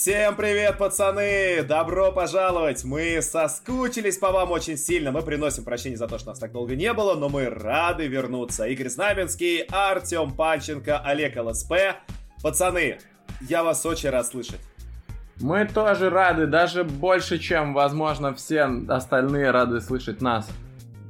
Всем привет, пацаны! Добро пожаловать! Мы соскучились по вам очень сильно. Мы приносим прощение за то, что нас так долго не было, но мы рады вернуться. Игорь Знаменский, Артем Панченко, Олег ЛСП. Пацаны, я вас очень рад слышать. Мы тоже рады, даже больше, чем, возможно, все остальные рады слышать нас.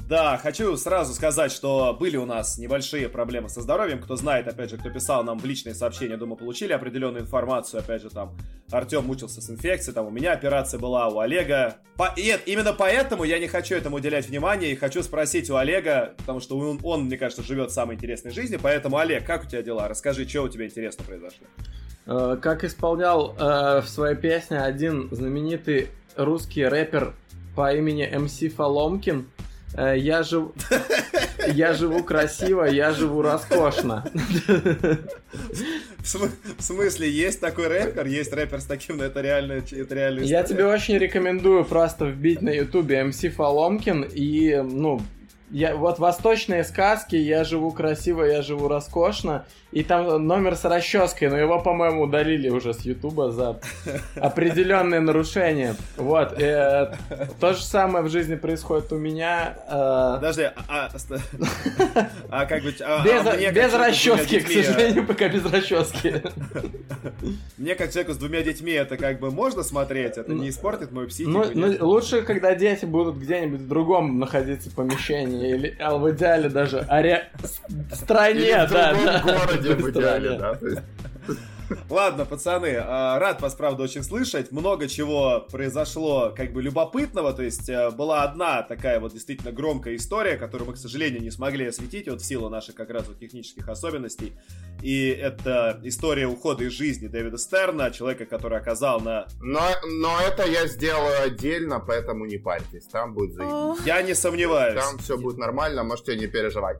Да, хочу сразу сказать, что были у нас небольшие проблемы со здоровьем. Кто знает, опять же, кто писал нам в личные сообщения, думаю, получили определенную информацию. Опять же, там, Артем мучился с инфекцией, там, у меня операция была, у Олега. По... Нет, именно поэтому я не хочу этому уделять внимание и хочу спросить у Олега, потому что он, он мне кажется, живет самой интересной жизнью. Поэтому, Олег, как у тебя дела? Расскажи, что у тебя интересно произошло. Э, как исполнял э, в своей песне один знаменитый русский рэпер по имени МС Фоломкин, Э, я живу... Я живу красиво, я живу роскошно. В смысле, есть такой рэпер, есть рэпер с таким, но это реально, это реально Я тебе очень рекомендую просто вбить на ютубе МС Фоломкин и, ну, я, вот восточные сказки, я живу красиво, я живу роскошно, и там номер с расческой, но его, по-моему, удалили уже с Ютуба за определенные нарушения. Вот. Э, то же самое в жизни происходит у меня. Э... Подожди, а, а, а как бы... А, без а без расчески, к сожалению, пока без расчески. Мне, как человеку с двумя детьми, это как бы можно смотреть? Это не испортит мою психику? Ну, ну лучше, когда дети будут где-нибудь в другом находиться помещении, или, а в идеале даже аре... стране, да, да городе в идеале, да. Ладно, пацаны, а, рад вас, правда, очень слышать. Много чего произошло, как бы, любопытного. То есть, э, была одна такая вот действительно громкая история, которую мы, к сожалению, не смогли осветить, вот в силу наших как раз вот технических особенностей. И это история ухода из жизни Дэвида Стерна, человека, который оказал на... Но, но это я сделаю отдельно, поэтому не парьтесь, там будет заебись. Я не сомневаюсь. Там все будет нормально, можете не переживать.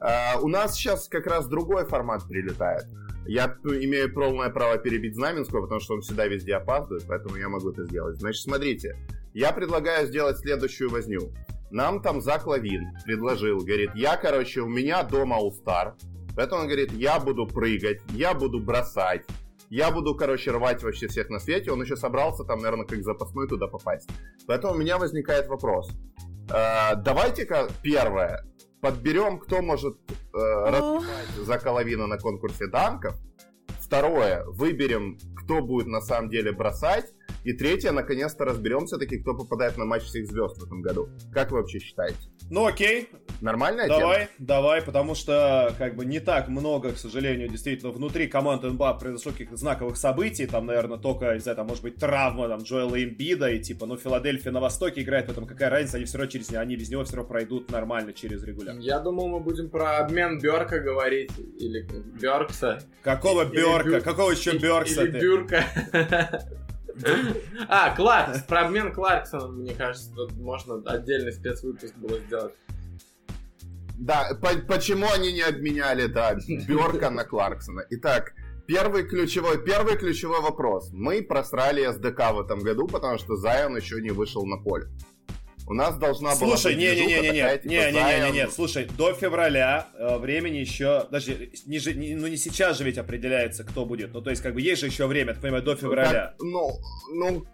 Uh, у нас сейчас как раз другой формат прилетает. Я имею полное право перебить Знаменского, потому что он всегда везде опаздывает, поэтому я могу это сделать. Значит, смотрите, я предлагаю сделать следующую возню. Нам там Зак Лавин предложил, говорит, я, короче, у меня дома All-Star, поэтому он говорит, я буду прыгать, я буду бросать, я буду, короче, рвать вообще всех на свете. Он еще собрался там, наверное, как запасной туда попасть. Поэтому у меня возникает вопрос. Э, давайте-ка первое подберем, кто может э, распевать за половину на конкурсе данков. Второе, выберем, кто будет на самом деле бросать. И третье, наконец-то разберемся таки, кто попадает на матч всех звезд в этом году. Как вы вообще считаете? Ну окей. Нормальная давай, тема? Давай, потому что как бы не так много, к сожалению, действительно внутри команды НБА произошло каких-то знаковых событий. Там, наверное, только, не знаю, там может быть травма там Джоэла Эмбида и типа, ну Филадельфия на Востоке играет, поэтому какая разница, они все равно через они без него все равно пройдут нормально через регуляр. Я думал, мы будем про обмен Берка говорить или Беркса. Какого Берка? Какого еще Беркса? Или Бюрка. А, Кларкс, про обмен Кларксоном, мне кажется, тут можно отдельный спецвыпуск было сделать. Да, по почему они не обменяли, да, Бёрка на Кларксона? Итак, первый ключевой, первый ключевой вопрос. Мы просрали СДК в этом году, потому что Зайон еще не вышел на поле. У нас должна была... Слушай, не-не-не-не-не, не, типа, не-не-не-не, слушай, до февраля э, времени еще... Даже, не, не, ну не сейчас же ведь определяется, кто будет. Ну то есть как бы есть же еще время, ты понимаешь, до февраля. Ну, ну,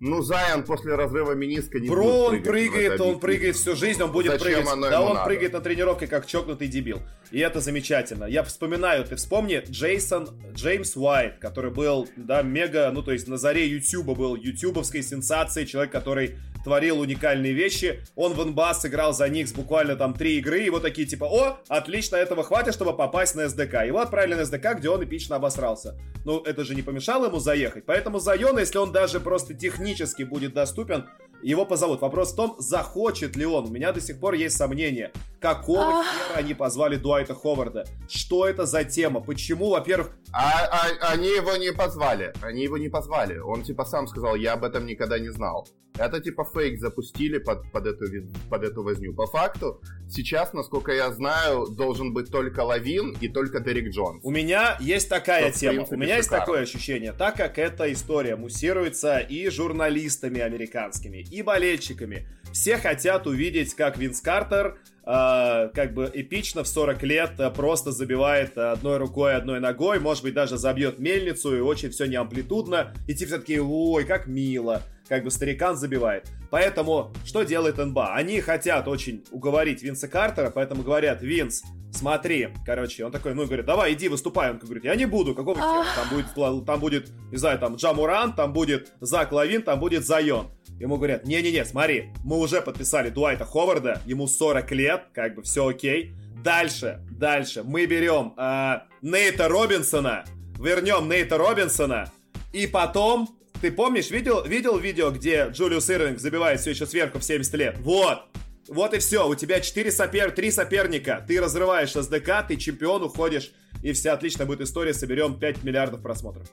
ну, Зайон после разрыва Миниска не Бро, будет он ну, прыгает, он прыгает всю жизнь, он будет Зачем прыгать. да, он надо? прыгает на тренировке, как чокнутый дебил. И это замечательно. Я вспоминаю, ты вспомни Джейсон, Джеймс Уайт, который был, да, мега, ну, то есть на заре Ютуба был ютубовской сенсацией, человек, который творил уникальные вещи. Он в НБА сыграл за Никс буквально там три игры, и вот такие типа, о, отлично, этого хватит, чтобы попасть на СДК. Его отправили на СДК, где он эпично обосрался. Ну, это же не помешало ему заехать. Поэтому Зайона, если он даже просто технически будет доступен, его позовут. Вопрос в том, захочет ли он. У меня до сих пор есть сомнения. Какого хера они позвали Дуайта Ховарда? Что это за тема? Почему, во-первых... А, а, они его не позвали. Они его не позвали. Он типа сам сказал, я об этом никогда не знал. Это типа фейк запустили под, под, эту, под эту возню. По факту, сейчас, насколько я знаю, должен быть только Лавин и только Дерек Джонс. У меня есть такая Что, тема. У меня есть такое ощущение. Так как эта история муссируется и журналистами американскими, и болельщиками, все хотят увидеть, как Винс Картер э, как бы эпично в 40 лет э, просто забивает одной рукой, одной ногой, может быть, даже забьет мельницу, и очень все не амплитудно, и типа все такие, ой, как мило, как бы старикан забивает. Поэтому, что делает НБА? Они хотят очень уговорить Винса Картера, поэтому говорят, Винс, смотри, короче, он такой, ну, говорит, давай, иди, выступай. Он говорит, я не буду, какого хера? Там будет, там будет, не знаю, там Джамуран, там будет Зак Лавин, там будет Зайон. Ему говорят, не-не-не, смотри, мы уже подписали Дуайта Ховарда, ему 40 лет, как бы все окей. Дальше, дальше, мы берем э, Нейта Робинсона, вернем Нейта Робинсона, и потом, ты помнишь, видел, видел видео, где Джулиус Ирлинг забивает все еще сверху в 70 лет? Вот, вот и все, у тебя 4 сопер... 3 соперника, ты разрываешь СДК, ты чемпион, уходишь, и вся отлично будет история, соберем 5 миллиардов просмотров.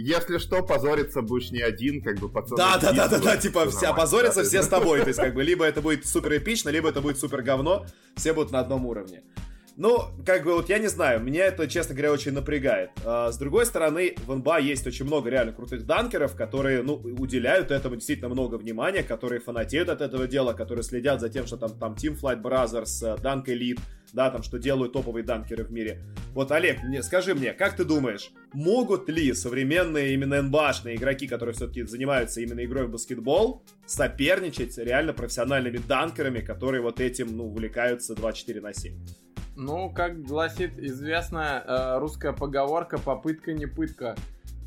Если что, позориться будешь не один, как бы пацаны. Да, да, да, да, да, типа все позорятся все с тобой. То есть, как бы, либо это будет супер эпично, либо это будет супер говно. Все будут на одном уровне. Ну, как бы вот я не знаю, меня это, честно говоря, очень напрягает. А, с другой стороны, в НБА есть очень много реально крутых данкеров, которые, ну, уделяют этому действительно много внимания, которые фанатеют от этого дела, которые следят за тем, что там, там Team Flight Brothers, Dunk Elite, да, там, что делают топовые данкеры в мире. Вот, Олег, мне, скажи мне, как ты думаешь, могут ли современные именно НБАшные игроки, которые все-таки занимаются именно игрой в баскетбол, соперничать реально профессиональными данкерами, которые вот этим, ну, увлекаются 24 на 7? Ну, как гласит известная э, русская поговорка, попытка не пытка.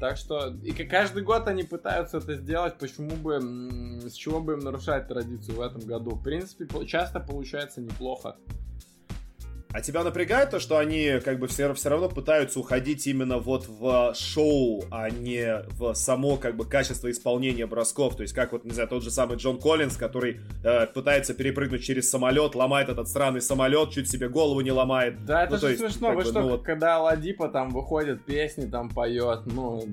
Так что и каждый год они пытаются это сделать, почему бы, с чего бы им нарушать традицию в этом году. В принципе, часто получается неплохо. А тебя напрягает то, что они как бы все, все равно пытаются уходить именно вот в шоу, а не в само как бы качество исполнения бросков. То есть как вот, не знаю, тот же самый Джон Коллинз, который э, пытается перепрыгнуть через самолет, ломает этот странный самолет, чуть себе голову не ломает. Да, это ну, же есть, смешно. Вы бы, что, ну, вот... когда Ладипа там выходит, песни там поет, ну,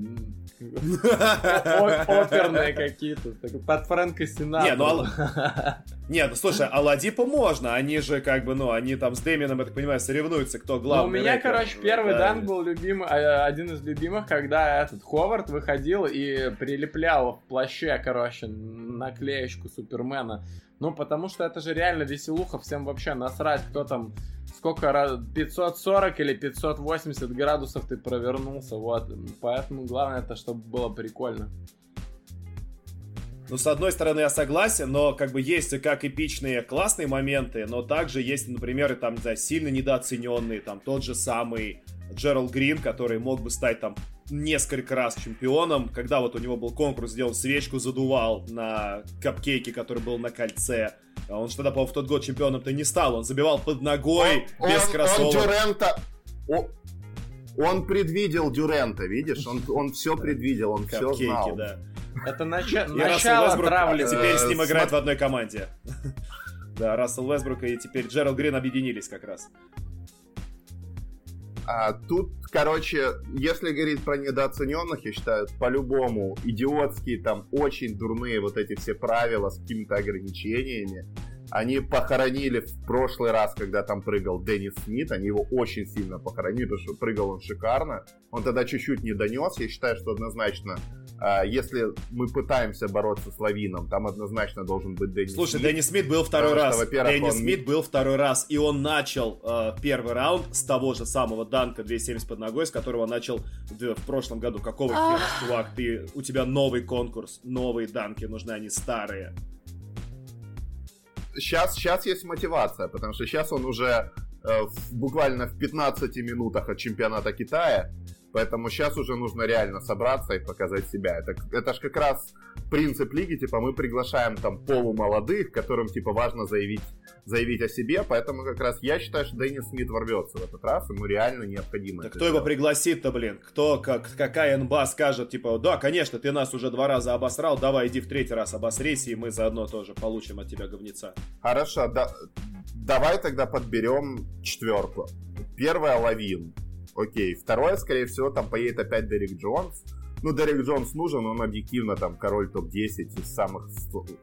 Оперные какие-то, под Фрэнка Синатра. Не, ну, ну слушай, Аладипа можно, они же как бы, ну, они там с Дэмином, так понимаю, соревнуются, кто главный. Ну, у меня, короче, первый дан был любимый, а, один из любимых, когда этот Ховард выходил и прилеплял в плаще, короче, наклеечку Супермена. Ну, потому что это же реально веселуха, всем вообще насрать, кто там сколько раз, 540 или 580 градусов ты провернулся, вот. Поэтому главное это, чтобы было прикольно. Ну, с одной стороны, я согласен, но как бы есть как эпичные классные моменты, но также есть, например, и там, не знаю, сильно недооцененные, там тот же самый Джеральд Грин, который мог бы стать там несколько раз чемпионом, когда вот у него был конкурс, где он свечку задувал на капкейке, который был на кольце. А он что тогда, по-моему, в тот год чемпионом-то не стал. Он забивал под ногой, он, без он, кроссовок. Он Дюрента... Он предвидел Дюрента, видишь? Он, он все предвидел, он все знал. да. Это нача... начало травли. Теперь с ним играет в одной команде. Да, Рассел Весбрук и теперь Джеральд Грин объединились как раз. А, тут, короче, если говорить про недооцененных, я считаю, по-любому идиотские, там, очень дурные вот эти все правила с какими-то ограничениями. Они похоронили в прошлый раз, когда там прыгал Деннис Смит, они его очень сильно похоронили, потому что прыгал он шикарно. Он тогда чуть-чуть не донес, я считаю, что однозначно если мы пытаемся бороться с Лавином, там однозначно должен быть Дэнни Слушай, Смит. Дэнни Смит был второй раз. Что, Дэнни он... Смит был второй раз, и он начал э, первый раунд с того же самого данка 270 под ногой, с которого начал в, в прошлом году. Какого хера, чувак, ты, у тебя новый конкурс, новые данки, нужны они старые. Сейчас, сейчас есть мотивация, потому что сейчас он уже э, в, буквально в 15 минутах от чемпионата Китая Поэтому сейчас уже нужно реально собраться и показать себя. Это, это же как раз принцип лиги, типа мы приглашаем там полумолодых, которым типа важно заявить, заявить о себе, поэтому как раз я считаю, что Деннис Смит ворвется в этот раз, ему реально необходимо. Да кто сделать. его пригласит-то, блин? Кто, как, какая НБА скажет, типа, да, конечно, ты нас уже два раза обосрал, давай иди в третий раз обосрись, и мы заодно тоже получим от тебя говнеца. Хорошо, да, давай тогда подберем четверку. Первая Лавин. Окей. Второе, скорее всего, там поедет опять Дерек Джонс. Ну, Дерек Джонс нужен, он объективно там король топ-10 из самых,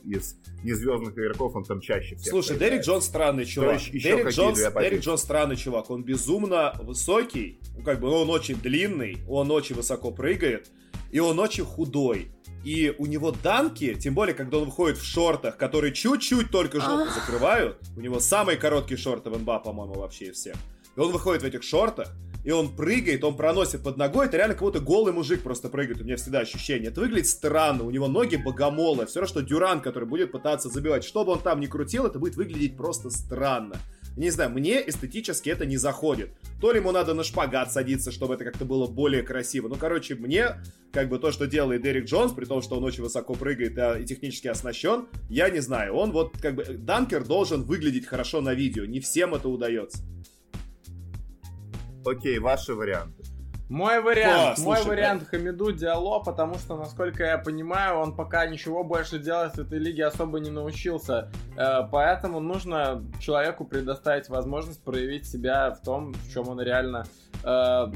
из незвездных игроков, он там чаще всех Слушай, Дерек Джонс странный чувак. Дерек Джонс, Дерек Джонс странный чувак, он безумно высокий, ну, как бы он очень длинный, он очень высоко прыгает, и он очень худой. И у него данки, тем более, когда он выходит в шортах, которые чуть-чуть только жопу закрывают, у него самые короткие шорты в НБА, по-моему, вообще из всех. И он выходит в этих шортах, и он прыгает, он проносит под ногой, это реально как будто голый мужик просто прыгает, у меня всегда ощущение. Это выглядит странно, у него ноги богомолы, все равно, что Дюран, который будет пытаться забивать. Что бы он там ни крутил, это будет выглядеть просто странно. Не знаю, мне эстетически это не заходит. То ли ему надо на шпагат садиться, чтобы это как-то было более красиво. Ну, короче, мне, как бы то, что делает Дерек Джонс, при том, что он очень высоко прыгает а, и технически оснащен, я не знаю. Он вот, как бы, данкер должен выглядеть хорошо на видео. Не всем это удается. Окей, ваши варианты. Мой вариант, О, мой слушай, вариант да. Хамиду Диало, потому что, насколько я понимаю, он пока ничего больше делать в этой лиге особо не научился. Э, поэтому нужно человеку предоставить возможность проявить себя в том, в чем он реально э,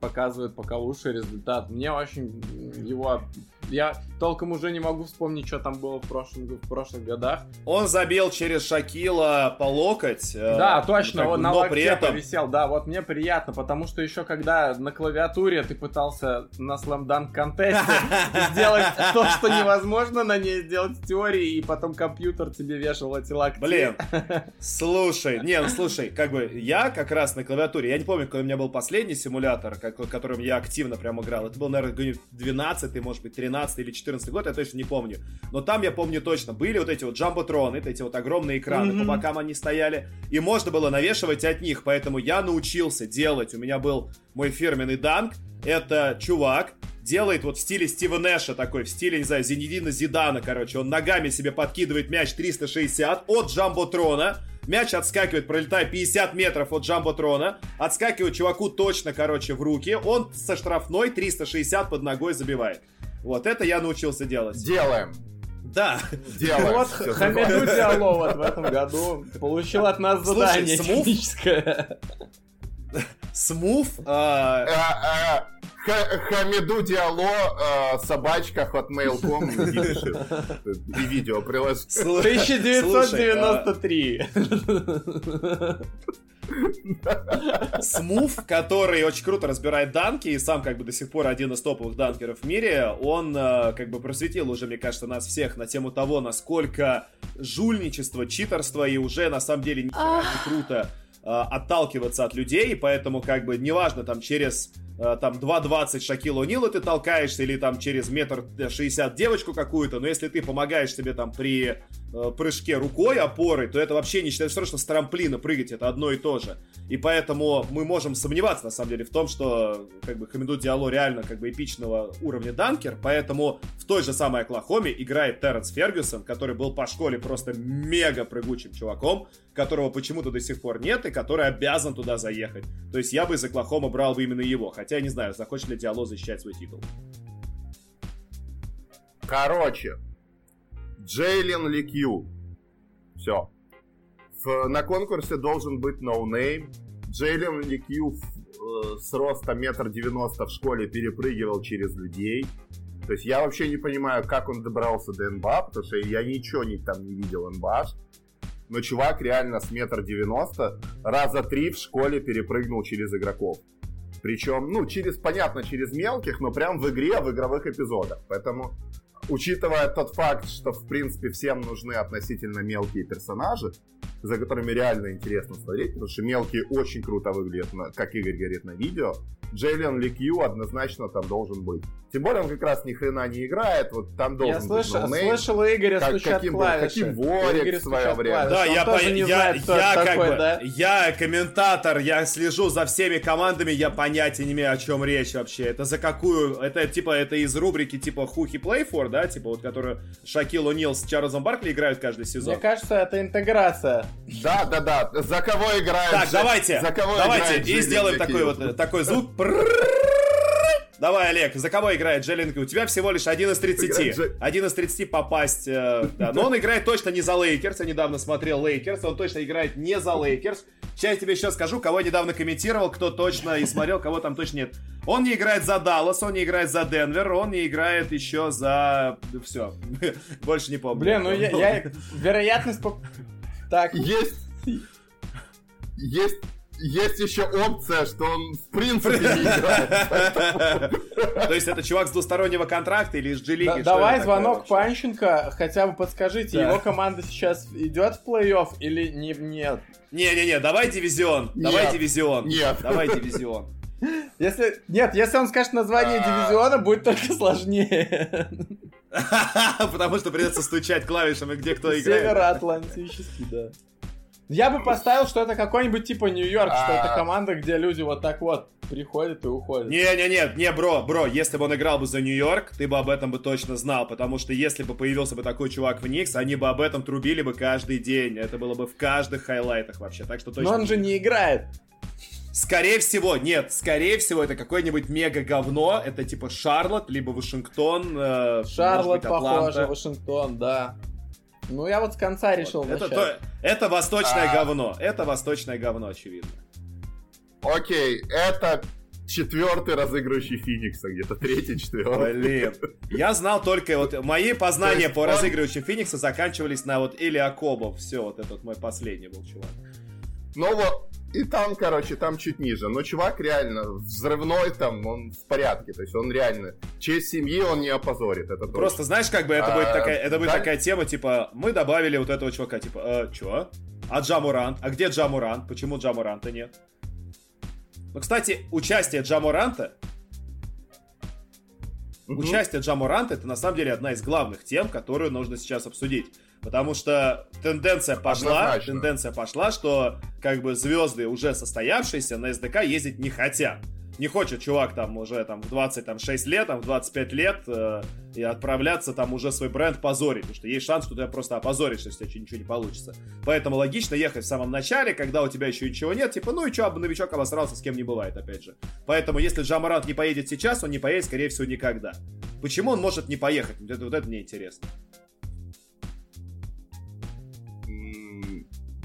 показывает пока лучший результат. Мне очень его я толком уже не могу вспомнить, что там было в, прошлом, в прошлых годах. Он забил через Шакила по локоть. Э, да, э, точно, он на локте при этом... повисел. Да, вот мне приятно, потому что еще когда на клавиатуре ты пытался на слэмданк контесте сделать то, что невозможно на ней сделать в теории, и потом компьютер тебе вешал эти лакти. Блин, слушай, не, ну слушай, как бы я как раз на клавиатуре, я не помню, какой у меня был последний симулятор, которым я активно прям играл. Это был, наверное, 12 может быть, 13 13 или 14 год, я точно не помню. Но там я помню точно, были вот эти вот джамботроны, эти вот огромные экраны, mm-hmm. по бокам они стояли, и можно было навешивать от них, поэтому я научился делать, у меня был мой фирменный данк, это чувак, делает вот в стиле Стива Нэша такой, в стиле, не знаю, Зенедина Зидана, короче, он ногами себе подкидывает мяч 360 от джамботрона, мяч отскакивает, пролетая 50 метров от джамботрона, отскакивает чуваку точно, короче, в руки, он со штрафной 360 под ногой забивает. Вот это я научился делать. Делаем. Да. Делаем. Вот Хамиду Диало вот в этом году получил от нас задание Слушай, техническое. Смув. А, а, а, Хамиду Диало, собачка, hotmail.com и видео приложить. 1993. Смув, который очень круто разбирает данки и сам как бы до сих пор один из топовых данкеров в мире, он э, как бы просветил уже, мне кажется, нас всех на тему того, насколько жульничество, читерство и уже на самом деле не круто э, отталкиваться от людей, поэтому как бы неважно там через там 2.20 Шакил О'Нила ты толкаешься, или там через метр 60 девочку какую-то, но если ты помогаешь себе там при э, прыжке рукой опорой, то это вообще не считается, что с трамплина прыгать, это одно и то же. И поэтому мы можем сомневаться, на самом деле, в том, что как бы Хамиду Диало реально как бы эпичного уровня данкер, поэтому в той же самой Оклахоме играет Терренс Фергюсон, который был по школе просто мега прыгучим чуваком, которого почему-то до сих пор нет, и который обязан туда заехать. То есть я бы из Оклахома брал бы именно его, не знаю, захочет ли Диалло защищать свой титул. Короче, Джейлен Лекью. Все. В, на конкурсе должен быть no-name. Ну Джейлен Лекью э, с роста метр девяносто в школе перепрыгивал через людей. То есть я вообще не понимаю, как он добрался до НБА, потому что я ничего не, там не видел НБА. Но чувак реально с метр девяносто раза три в школе перепрыгнул через игроков. Причем, ну, через, понятно, через мелких, но прям в игре, в игровых эпизодах. Поэтому, учитывая тот факт, что, в принципе, всем нужны относительно мелкие персонажи, за которыми реально интересно смотреть, потому что мелкие очень круто выглядят, как Игорь говорит, на видео, Джейлен Ликью однозначно там должен быть. Тем более он как раз ни хрена не играет, вот там должен я быть слышал, no слышал Игоря как, каким, клавиши. Каким Ворик в свое время. Да, я, по, я, знает, я, как такой, бы, да? я комментатор, я слежу за всеми командами, я понятия не имею, о чем речь вообще. Это за какую, это типа, это из рубрики типа Who He Play For, да, типа вот, которую Шакил О'Нил с Чарльзом Баркли играют каждый сезон. Мне кажется, это интеграция. Да, да, да. За кого играют? Так, давайте, за кого давайте, и сделаем такой вот, такой звук. Давай, Олег, за кого играет Джейлен? У тебя всего лишь 1 из 30. 1 из 30 попасть. Э, да. Но он играет точно не за Лейкерс. Я недавно смотрел Лейкерс. Он точно играет не за Лейкерс. Сейчас я тебе еще скажу, кого я недавно комментировал, кто точно и смотрел, кого там точно нет. Он не играет за Даллас, он не играет за Денвер, он не играет еще за... Все. Больше не помню. Блин, ну я... я... Вероятность... Так. Есть... Есть есть еще опция, что он в принципе не играет. То есть это чувак с двустороннего контракта или из G-лиги? Давай звонок Панченко, хотя бы подскажите, его команда сейчас идет в плей-офф или нет? Не-не-не, давай дивизион, давай дивизион. Нет. Давай дивизион. Если... Нет, если он скажет название а. дивизиона, будет только сложнее. Потому что придется стучать клавишами, где кто играет. Североатлантический, да. Я бы поставил, что это какой-нибудь типа Нью-Йорк, что это а. команда, где люди вот так вот приходят и уходят. Не-не-не, не, бро, бро, если бы он играл бы за Нью-Йорк, ты бы об этом бы точно знал, потому что если бы появился бы такой чувак в Никс, они бы об этом трубили бы каждый день. Это было бы в каждых хайлайтах вообще, так что точно... Но он же не играет. Скорее всего, нет, скорее всего, это какое-нибудь мега говно. Это типа Шарлот, либо Вашингтон. Э, Шарлот, быть, похоже, Вашингтон, да. Ну, я вот с конца решил вот. это, то, это восточное а... говно. Это восточное говно, очевидно. Окей, это четвертый разыгрывающий Феникса, где-то третий, четвертый. Блин. Я знал только вот мои познания по он... разыгрывающим Феникса заканчивались на вот Или Акобов. Все, вот этот мой последний был чувак. Ну вот, и там, короче, там чуть ниже. Но чувак реально взрывной там, он в порядке. То есть он реально честь семьи он не опозорит. Это Просто точно. знаешь, как бы это а, будет такая, это будет да? такая тема, типа, мы добавили вот этого чувака, типа, э, чё? А Джамурант? А где Джамурант? Почему Джамуранта нет? Ну, кстати, участие Джамуранта Угу. Участие Джамуранта это на самом деле одна из главных тем, которую нужно сейчас обсудить. Потому что тенденция пошла, Однозначно. тенденция пошла, что как бы звезды уже состоявшиеся на СДК ездить не хотят. Не хочет чувак там уже там в 26 лет, там в 25 лет э, и отправляться там уже свой бренд позорить, потому что есть шанс, что ты просто опозоришься, если у тебя ничего не получится. Поэтому логично ехать в самом начале, когда у тебя еще ничего нет, типа, ну и что, новичок обосрался, с кем не бывает, опять же. Поэтому если Джамарант не поедет сейчас, он не поедет, скорее всего, никогда. Почему он может не поехать? Вот это, вот это мне интересно.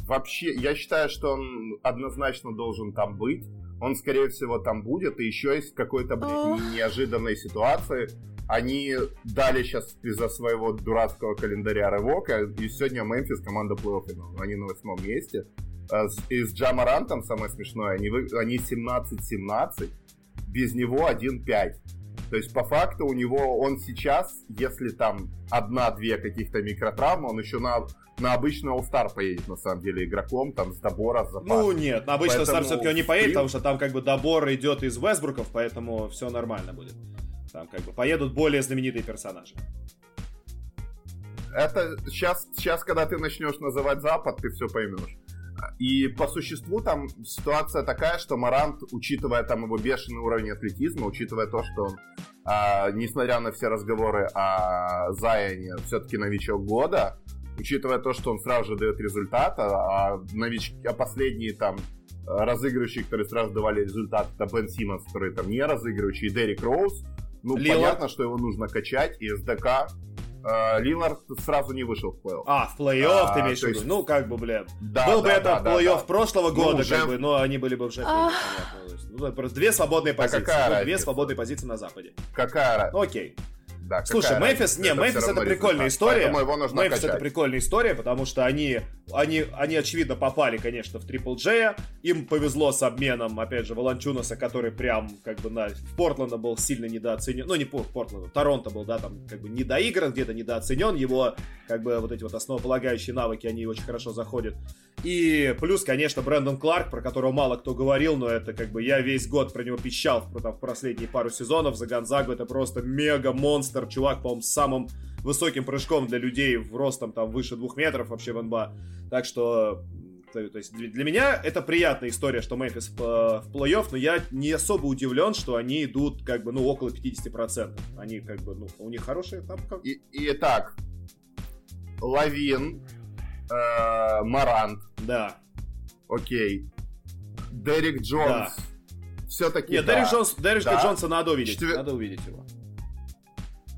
вообще, я считаю, что он однозначно должен там быть. Он, скорее всего, там будет. И еще из какой-то, блядь, неожиданной ситуации они дали сейчас из-за своего дурацкого календаря рывока, и сегодня Мемфис команда плей-офф, они на восьмом месте. А и с Джамарантом, самое смешное, они, они 17-17, без него 1-5. То есть, по факту, у него, он сейчас, если там одна-две каких-то микротравмы, он еще на на обычный All-Star поедет, на самом деле, игроком, там, с добора, с запаса. Ну, нет, на обычный All-Star все-таки он не поедет, потому что там, как бы, добор идет из Вестбруков, поэтому все нормально будет. Там, как бы, поедут более знаменитые персонажи. Это сейчас, сейчас, когда ты начнешь называть Запад, ты все поймешь. И по существу там ситуация такая, что Марант, учитывая там его бешеный уровень атлетизма, учитывая то, что он, а, несмотря на все разговоры о Зайоне, все-таки новичок года, учитывая то, что он сразу же дает результат, а, а, новички, а последние там разыгрывающие, которые сразу давали результат, это Бен Симмонс, который там не разыгрывающий, и Дерек Роуз. Ну, Лилард. понятно, что его нужно качать, и СДК Лилард сразу не вышел в плей-офф. А, в плей-офф а, ты имеешь в виду? Ну, как бы, блин. Да, Был да, бы это да, плей-офф да, прошлого ну, года, уже... как бы, но они были бы уже... А... Ну, просто две свободные позиции. А какая ну, две свободные позиции на Западе. Какая разница? Ну, окей да. Слушай, Мемфис, не, Мемфис это прикольная история. Его нужно Мемфис это прикольная история, потому что они, они, они очевидно попали, конечно, в Triple J. Им повезло с обменом, опять же, Волончунаса, который прям как бы на в Портленда был сильно недооценен. Ну, не Портленда, Торонто был, да, там как бы недоигран, где-то недооценен. Его как бы вот эти вот основополагающие навыки, они очень хорошо заходят. И плюс, конечно, Брэндон Кларк, про которого мало кто говорил, но это как бы я весь год про него пищал в, в последние пару сезонов за Гонзагу. Это просто мега-монстр, чувак, по-моему, с самым высоким прыжком для людей в ростом там выше двух метров вообще в НБА. Так что то, то есть для меня это приятная история, что Мемфис в, в плей-офф, но я не особо удивлен, что они идут как бы, ну, около 50%. Они как бы, ну, у них хорошие там как... И, и так, Лавин, э, Морант. Да. Окей. Дерек Джонс. Да. Все-таки. Нет, да. Дерек Джонс, Дерек да. Джонса надо увидеть. Четвер... Надо увидеть его.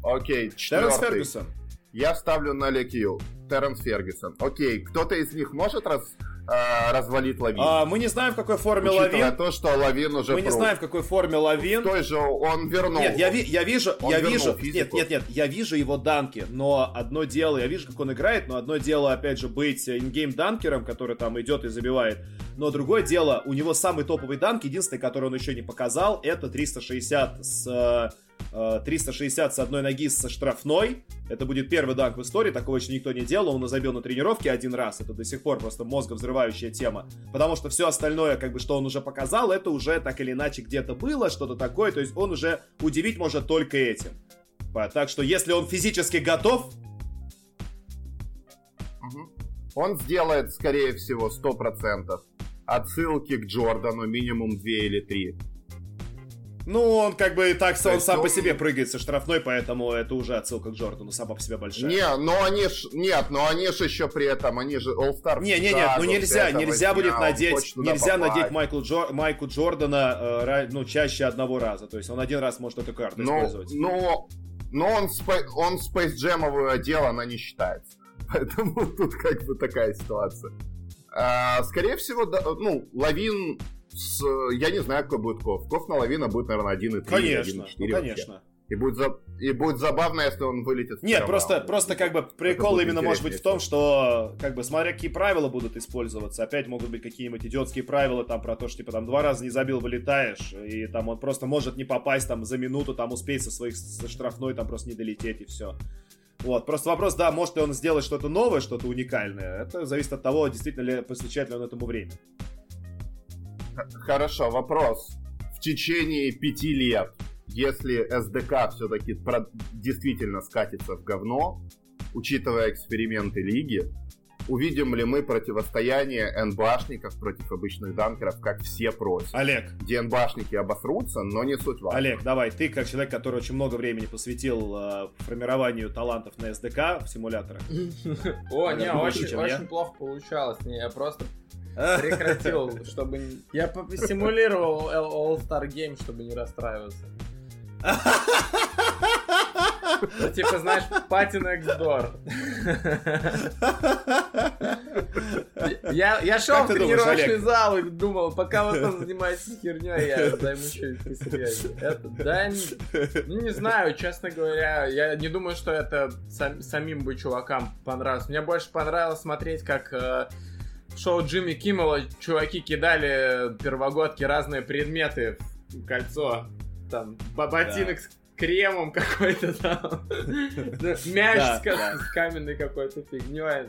Окей, четвертый. Терренс Фергюсон. Я ставлю на Лекью. Терренс Фергюсон. Окей, кто-то из них может раз, э, развалит Лавин. А, мы не знаем, в какой форме Учитывая Лавин. то, что Лавин уже Мы не знаем, в какой форме Лавин. Той же он вернул. Нет, я, ви- я вижу, он я вижу, физику. нет, нет, нет, я вижу его данки, но одно дело, я вижу, как он играет, но одно дело, опять же, быть in-game dunker 'ом, который там идет и забивает, но другое дело, у него самый топовый данк, единственный, который он еще не показал, это 360 с 360 э, с одной ноги со штрафной. Это будет первый данк в истории, такого еще никто не делал. Он забил на тренировке один раз. Это до сих пор просто мозговзрывающая тема. Потому что все остальное, как бы, что он уже показал, это уже так или иначе где-то было, что-то такое. То есть он уже удивить может только этим. Так что если он физически готов... Он сделает, скорее всего, 100% отсылки к Джордану минимум 2 или 3. Ну, он как бы так он сам он... по себе прыгает со штрафной, поэтому это уже отсылка к Джордану сама по себе большая. Не, но они ж, нет, но они же еще при этом, они же All-Star. Не, не, нет, ну нельзя, нельзя будет надеть, нельзя надеть Майклу Джо, Майку Джордана, э, ну, чаще одного раза. То есть он один раз может эту карту но, использовать. Но, но он, он Space Jam'овую одел, она не считается. Поэтому тут как бы такая ситуация. А, скорее всего, да, ну, Лавин с... Я не знаю, какой будет Ков. Ков на Лавина будет, наверное, 1,3 Конечно, 1,4 ну, конечно. И будет, за... и будет забавно, если он вылетит. Нет, просто, просто как бы прикол именно может быть в том, что как бы смотря какие правила будут использоваться. Опять могут быть какие-нибудь идиотские правила там про то, что типа там два раза не забил, вылетаешь, и там он просто может не попасть там за минуту, там успеть со своих со штрафной там просто не долететь и все. Вот, просто вопрос, да, может ли он сделать что-то новое, что-то уникальное. Это зависит от того, действительно ли посвящает ли он этому время. Хорошо, вопрос. В течение пяти лет, если СДК все-таки действительно скатится в говно, учитывая эксперименты лиги, увидим ли мы противостояние НБАшников против обычных данкеров, как все просят. Олег. Где НБАшники обосрутся, но не суть важно. Олег, давай, ты как человек, который очень много времени посвятил э, формированию талантов на СДК в симуляторах. О, не, очень плохо получалось. Не, я просто прекратил, чтобы... Я симулировал All-Star Game, чтобы не расстраиваться. Ну, типа, знаешь, Party Next Door. Я, я шел в тренировочный зал и думал, пока вы там занимаетесь херней, я займу что-нибудь посерьезнее. Это, да, не, ну, не знаю, честно говоря, я не думаю, что это сам, самим бы чувакам понравилось. Мне больше понравилось смотреть, как э, в шоу Джимми Киммела чуваки кидали первогодки разные предметы в кольцо. Там, ботинок да кремом какой-то там. Мяч с каменной какой-то фигней.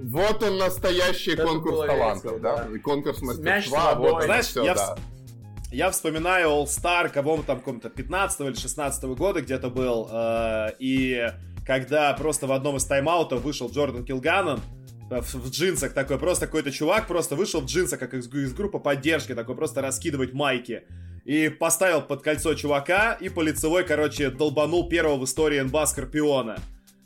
Вот он настоящий конкурс талантов, да? Конкурс мастерства. Вот, знаешь, я я вспоминаю All Star, кого там, каком-то 15 или 16 года где-то был, э, и когда просто в одном из тайм-аутов вышел Джордан Килганан, в, джинсах такой, просто какой-то чувак просто вышел в джинсах, как из, из группы поддержки, такой просто раскидывать майки и поставил под кольцо чувака, и по лицевой, короче, долбанул первого в истории НБА Скорпиона.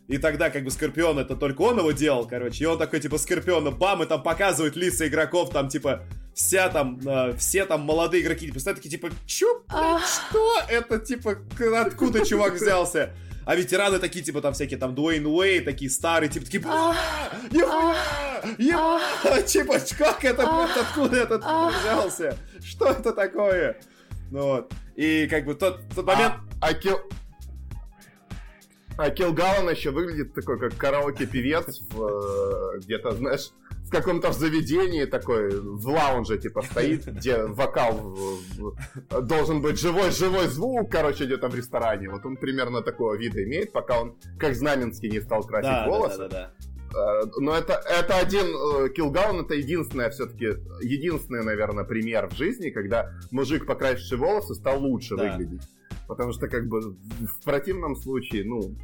И тогда, как бы, Скорпион, это только он его делал, короче. И он такой, типа, Скорпиона, бам, и там показывают лица игроков, там, типа, вся там, э, все там молодые игроки, типа, такие, типа, чё, блядь, что это, типа, откуда чувак взялся? А ветераны такие, типа, там всякие, там, Дуэйн Уэй, такие старые, типа, такие, типа, как это, блядь, откуда этот взялся? Что это такое? Ну вот. И как бы тот, тот момент... А, а Кил... А еще выглядит такой, как караоке-певец в, э, где-то, знаешь, каком-то заведении такой, в лаунже, типа, стоит, где вокал должен быть живой-живой звук, короче, где-то в ресторане. Вот он примерно такого вида имеет, пока он, как Знаменский, не стал красить да, волосы. Да, да, да, да. Э, но это, это один, килгаун это единственное все-таки, единственный, наверное, пример в жизни, когда мужик, покрасивший волосы, стал лучше да. выглядеть. Потому что, как бы, в противном случае, ну,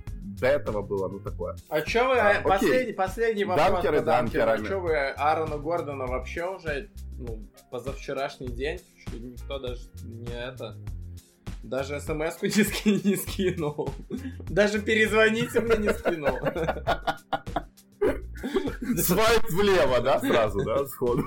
до этого было, ну, такое. А чё вы, а, последний, последний вопрос Данкеры, по данкеру. А чё вы Аарона Гордона вообще уже, ну, позавчерашний день, что никто даже не это... Даже смс-ку не, ски, не скинул. Даже перезвоните мне не скинул. Свайп влево, да, сразу, да, сходу.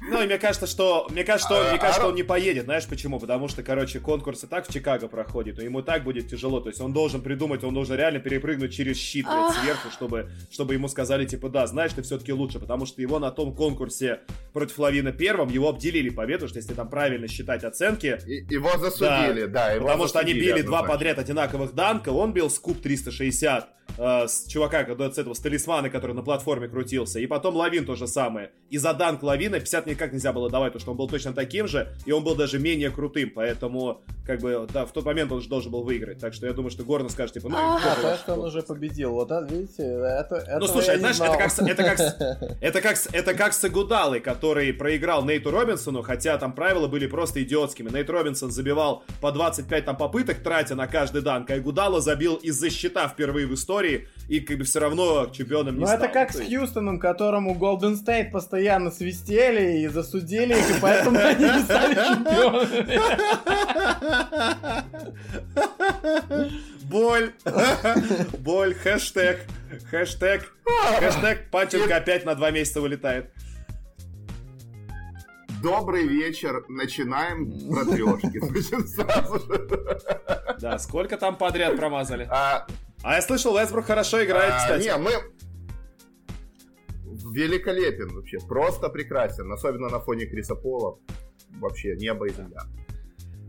Ну, равно, мне кажется, что, мне кажется, что, а, мне кажется, а... что он не поедет. Знаешь почему? Потому что, короче, конкурс и так в Чикаго проходит, и ему так будет тяжело. То есть он должен придумать, он должен реально перепрыгнуть через щит блядь, сверху, чтобы, чтобы ему сказали, типа, да, знаешь, ты все-таки лучше, потому что его на том конкурсе против Лавина первом, его обделили победу, что если там правильно считать оценки... И, его засудили, да, да его Потому что они били два подряд одинаковых данка, он бил скуп 360, э, с чувака, с этого, с талисмана, который на платформе крутился, и потом Лавин то же самое. И за данк Лавина 50 никак нельзя было давать, потому что он был точно таким же, и он был даже менее крутым, поэтому, как бы, да, в тот момент он же должен был выиграть. Так что я думаю, что Гордон скажет, типа, ну... А, то, что он уже победил. Вот, видите, это... Ну, слушай, знаешь, это как, это, как, это, как, это как с Агудалой, который проиграл Нейту Робинсону, хотя там правила были просто идиотскими. Нейт Робинсон забивал по 25 там попыток, тратя на каждый данк, а Агудала забил из-за счета впервые в истории, и как бы все равно чемпионом не Ну, это как с Хьюстоном, которому Golden State постоянно свистели и засудили их, и поэтому они не стали чемпионами. Боль. Боль. Хэштег. Хэштег. Хэштег Панченко опять на два месяца вылетает. Добрый вечер. Начинаем про трешки. Да, сколько там подряд промазали? А, а я слышал, Вестбрук хорошо играет, а, кстати. Не, мы... Великолепен вообще, просто прекрасен, особенно на фоне Криса Пола. Вообще небо и земля.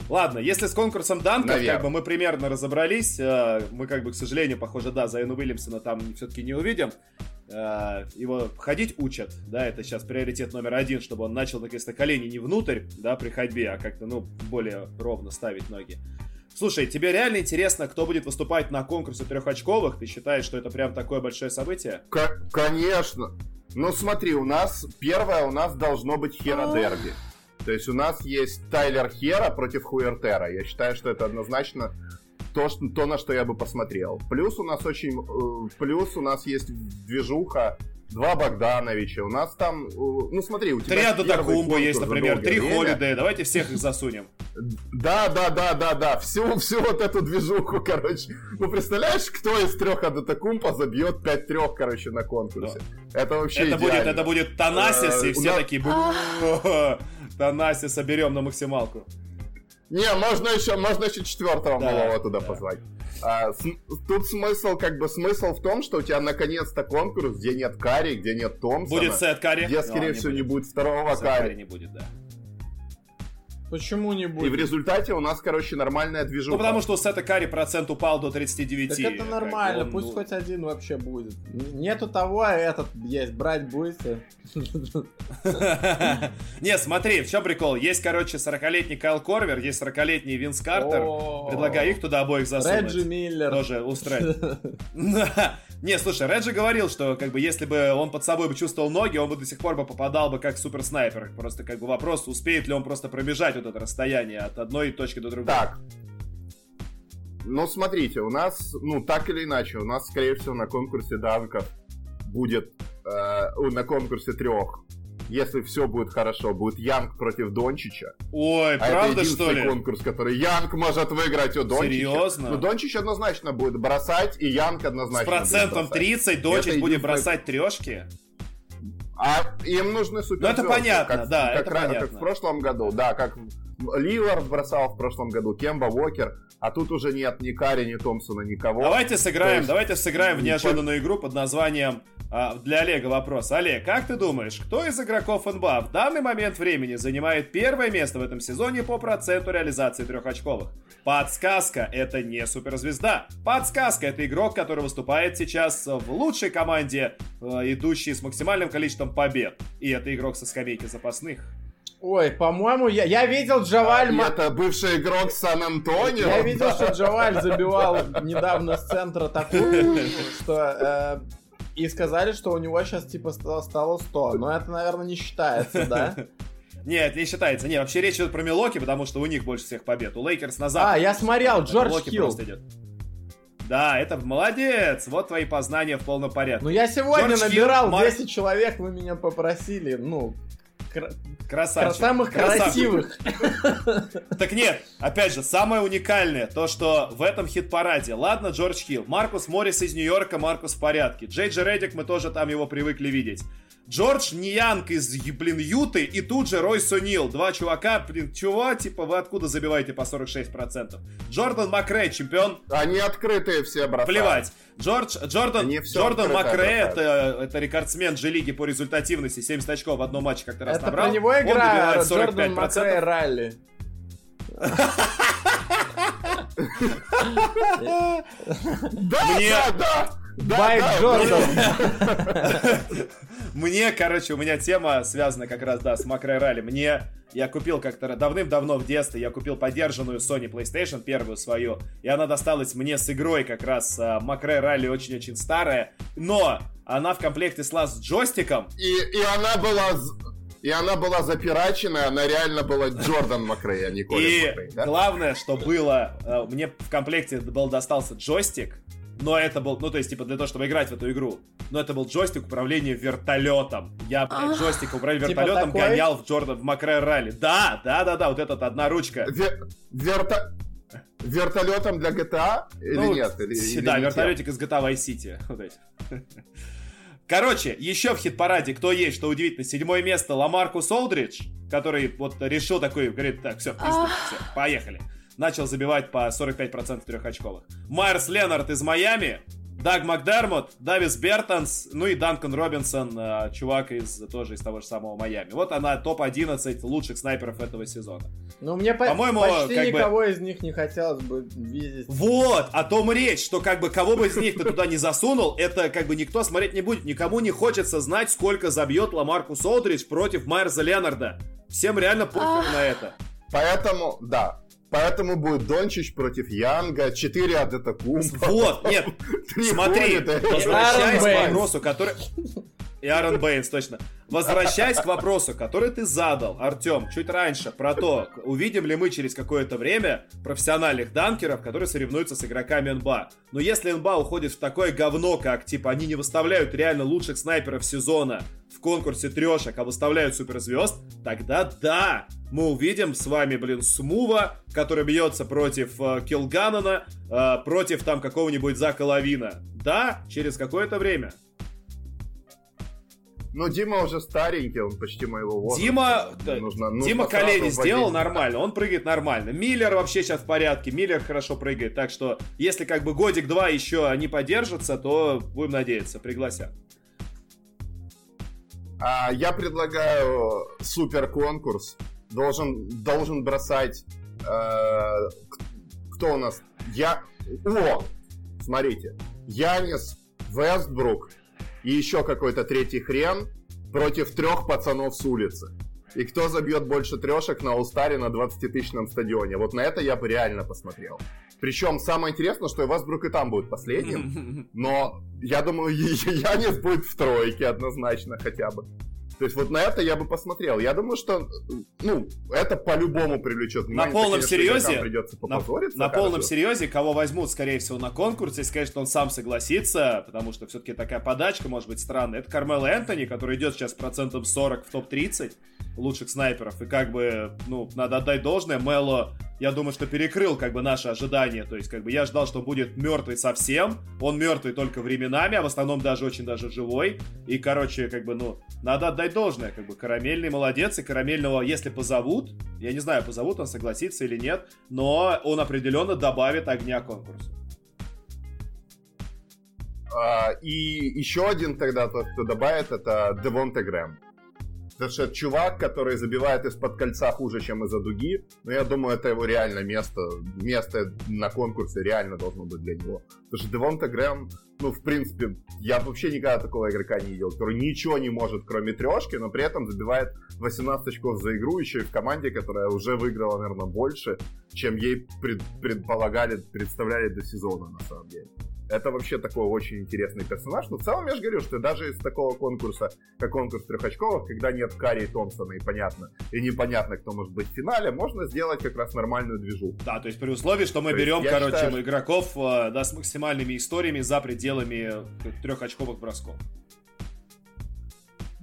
Ладно, если с конкурсом данков, Наверное. как бы мы примерно разобрались, э, мы как бы, к сожалению, похоже, да, Зайну Уильямсона там все-таки не увидим. Э, его ходить учат, да, это сейчас приоритет номер один, чтобы он начал наконец-то колени не внутрь, да, при ходьбе, а как-то, ну, более ровно ставить ноги. Слушай, тебе реально интересно, кто будет выступать на конкурсе трехочковых? Ты считаешь, что это прям такое большое событие? К- конечно. Ну смотри, у нас первое у нас должно быть Хера а. Дерби. То есть у нас есть Тайлер Хера против Хуертера. Я считаю, что это однозначно то, что, то, на что я бы посмотрел. Плюс у нас очень... Э, плюс у нас есть движуха два Богдановича, у нас там, э, ну смотри, у тебя... Три Адатакумба есть, например, три Холидея, давайте всех их засунем. Да, да, да, да, да, всю, всю вот эту движуху, короче. Ну, представляешь, кто из трех Адатакумпа забьет 5 трех, короче, на конкурсе? Да. Это вообще это будет, это будет Танасис, и все такие... Танасиса берем на максималку. Не, можно еще, можно еще четвертого малого туда позвать. А, с, тут смысл, как бы, смысл в том, что у тебя наконец-то конкурс, где нет Кари, где нет Томпсона. Будет сет Кари. Где, скорее Но всего, не будет, второго сет Кари. не будет, да. Почему не будет? И в результате у нас, короче, нормальная движуха. Ну, потому что у Сета Карри процент упал до 39. Так это нормально, он, пусть ну... хоть один вообще будет. Нету того, а этот есть, брать будете. Не, смотри, в чем прикол? Есть, короче, 40-летний Кайл Корвер, есть 40-летний Винс Картер. Предлагаю их туда обоих засунуть. Реджи Миллер. Тоже устроить. Не, слушай, Реджи говорил, что как бы если бы он под собой бы чувствовал ноги, он бы до сих пор бы попадал бы как супер снайпер. Просто как бы вопрос, успеет ли он просто пробежать это расстояние от одной точки до другой. Так. Ну, смотрите, у нас, ну, так или иначе, у нас, скорее всего, на конкурсе данков будет, э, на конкурсе трех если все будет хорошо, будет Янг против Дончича. Ой, а правда, это что ли? конкурс, который Янг может выиграть у Дончича. Серьезно? Ну, Дончич однозначно будет бросать, и Янг однозначно С процентом 30 Дончич будет бросать трешки? А им нужны супер. Ну, это понятно, как, да, как, это как, понятно. Как в прошлом году, да, как Ливер бросал в прошлом году, Кемба Уокер, а тут уже нет ни Карри, ни Томпсона, никого. Давайте сыграем, есть... давайте сыграем в неожиданную игру под названием а, для Олега вопрос. Олег, как ты думаешь, кто из игроков НБА в данный момент времени занимает первое место в этом сезоне по проценту реализации трехочковых? Подсказка – это не суперзвезда. Подсказка – это игрок, который выступает сейчас в лучшей команде, э, идущей с максимальным количеством побед. И это игрок со скамейки запасных. Ой, по-моему, я, я видел Джаваль... А, это бывший игрок Сан-Антонио. Я видел, что Джаваль забивал недавно с центра такую, что э, и сказали, что у него сейчас типа стало 100. Но это, наверное, не считается, да? Нет, не считается. Не, вообще речь идет про Милуоки, потому что у них больше всех побед. У Лейкерс назад. А, я смотрел, Джордж Хилл. Да, это молодец. Вот твои познания в полном порядке. Ну, я сегодня Джордж набирал Хилл, 10 человек, вы меня попросили. Ну, Красавчик. Самых красивых. Так нет, опять же, самое уникальное, то, что в этом хит-параде, ладно, Джордж Хилл, Маркус Моррис из Нью-Йорка, Маркус в порядке, Джей Джи Реддик, мы тоже там его привыкли видеть. Джордж Ниянг из, блин, Юты и тут же Рой Сунил. Два чувака, блин, чего, типа, вы откуда забиваете по 46%? Джордан Макрей, чемпион. Они открытые все, брат. Плевать. Джордж, Джордан, Джордан Макрей, это, это рекордсмен G-лиги по результативности. 70 очков в одном матче как-то раз это набрал. Это про него игра, Он Джордан Макрей ралли. Да, да, да! Байк Джордан. Мне, короче, у меня тема связана как раз, да, с Макрой Ралли. Мне я купил как-то давным-давно в детстве, я купил поддержанную Sony PlayStation, первую свою, и она досталась мне с игрой как раз Макрей Ралли очень-очень старая, но она в комплекте с джойстиком. И, и она была и она была запирачена, она реально была Джордан Макрей, а не Колин И Макрей, да? главное, что было, э, мне в комплекте был достался джойстик, но это был, ну, то есть, типа, для того, чтобы играть в эту игру. Но это был джойстик управления вертолетом. Я, блядь, джойстик управления типа вертолетом такой? гонял в Джордан в Макре Ралли. Да, да, да, да, вот этот одна ручка. Вер... Верто... Вертолетом для GTA или ну, нет? Или, или да, вертолетик из GTA Vice City. Вот эти. Короче, еще в хит-параде кто есть, что удивительно. Седьмое место Ламаркус Олдридж, который вот решил такой, говорит, так, все, все, поехали начал забивать по 45% трехочковых. Майерс Ленард из Майами, Даг Макдермот, Давис Бертонс, ну и Данкан Робинсон, э, чувак из тоже из того же самого Майами. Вот она топ-11 лучших снайперов этого сезона. Ну, мне по- По-моему, почти как никого бы... из них не хотелось бы видеть. Вот, о том речь, что как бы кого бы из них ты туда не засунул, это как бы никто смотреть не будет. Никому не хочется знать, сколько забьет Ламарку Солдрич против Майерса Ленарда. Всем реально похер на это. Поэтому, да, Поэтому будет Дончич против Янга, 4 от это Вот, нет, смотри, возвращаясь к вопросу, который... И Аарон Бэйнс, точно. Возвращаясь к вопросу, который ты задал, Артем, чуть раньше, про то, увидим ли мы через какое-то время профессиональных данкеров, которые соревнуются с игроками НБА. Но если НБА уходит в такое говно, как, типа, они не выставляют реально лучших снайперов сезона в конкурсе трешек, а выставляют суперзвезд, тогда да, мы увидим с вами, блин, Смува, который бьется против э, Килганана, э, против там какого-нибудь Зака Лавина. Да, через какое-то время. Ну, Дима уже старенький, он почти моего возраста. Дима, нужно, нужно Дима колени сделал нормально, он прыгает нормально. Миллер вообще сейчас в порядке, Миллер хорошо прыгает, так что если как бы годик-два еще они подержатся, то будем надеяться, пригласят. А, я предлагаю супер конкурс. Должен, должен бросать... Э, кто у нас? Я... О! Смотрите. Янис Вестбрук и еще какой-то третий хрен против трех пацанов с улицы. И кто забьет больше трешек на Улстаре на 20-тысячном стадионе? Вот на это я бы реально посмотрел. Причем самое интересное, что Вестбрук и там будет последним. Но я думаю, Янис будет в тройке однозначно хотя бы. То есть вот на это я бы посмотрел. Я думаю, что ну, это по-любому привлечет внимание. На полном серьезе, придется на, на полном серьезе, кого возьмут, скорее всего, на конкурсе, и сказать, что он сам согласится, потому что все-таки такая подачка может быть странная. Это Кармел Энтони, который идет сейчас процентом 40 в топ-30 лучших снайперов. И как бы, ну, надо отдать должное, Мело, я думаю, что перекрыл как бы наши ожидания. То есть, как бы я ждал, что будет мертвый совсем. Он мертвый только временами, а в основном даже очень даже живой. И, короче, как бы, ну, надо отдать должное. Как бы карамельный молодец, и карамельного, если позовут, я не знаю, позовут он, согласится или нет, но он определенно добавит огня конкурсу. А, и еще один тогда тот, кто добавит, это Девонте Грэм. Что чувак, который забивает из-под кольца хуже, чем из-за дуги, ну, я думаю, это его реально место, место на конкурсе реально должно быть для него. Потому что Девонта Грэм, ну, в принципе, я вообще никогда такого игрока не видел, который ничего не может, кроме трешки, но при этом забивает 18 очков за игру, еще и в команде, которая уже выиграла, наверное, больше, чем ей пред, предполагали, представляли до сезона, на самом деле это вообще такой очень интересный персонаж. Но в целом я же говорю, что даже из такого конкурса, как конкурс трехочковых, когда нет Карри и Томпсона и понятно, и непонятно, кто может быть в финале, можно сделать как раз нормальную движу. Да, то есть при условии, что мы то берем, короче, считаю, игроков э, да, с максимальными историями за пределами трехочковых бросков.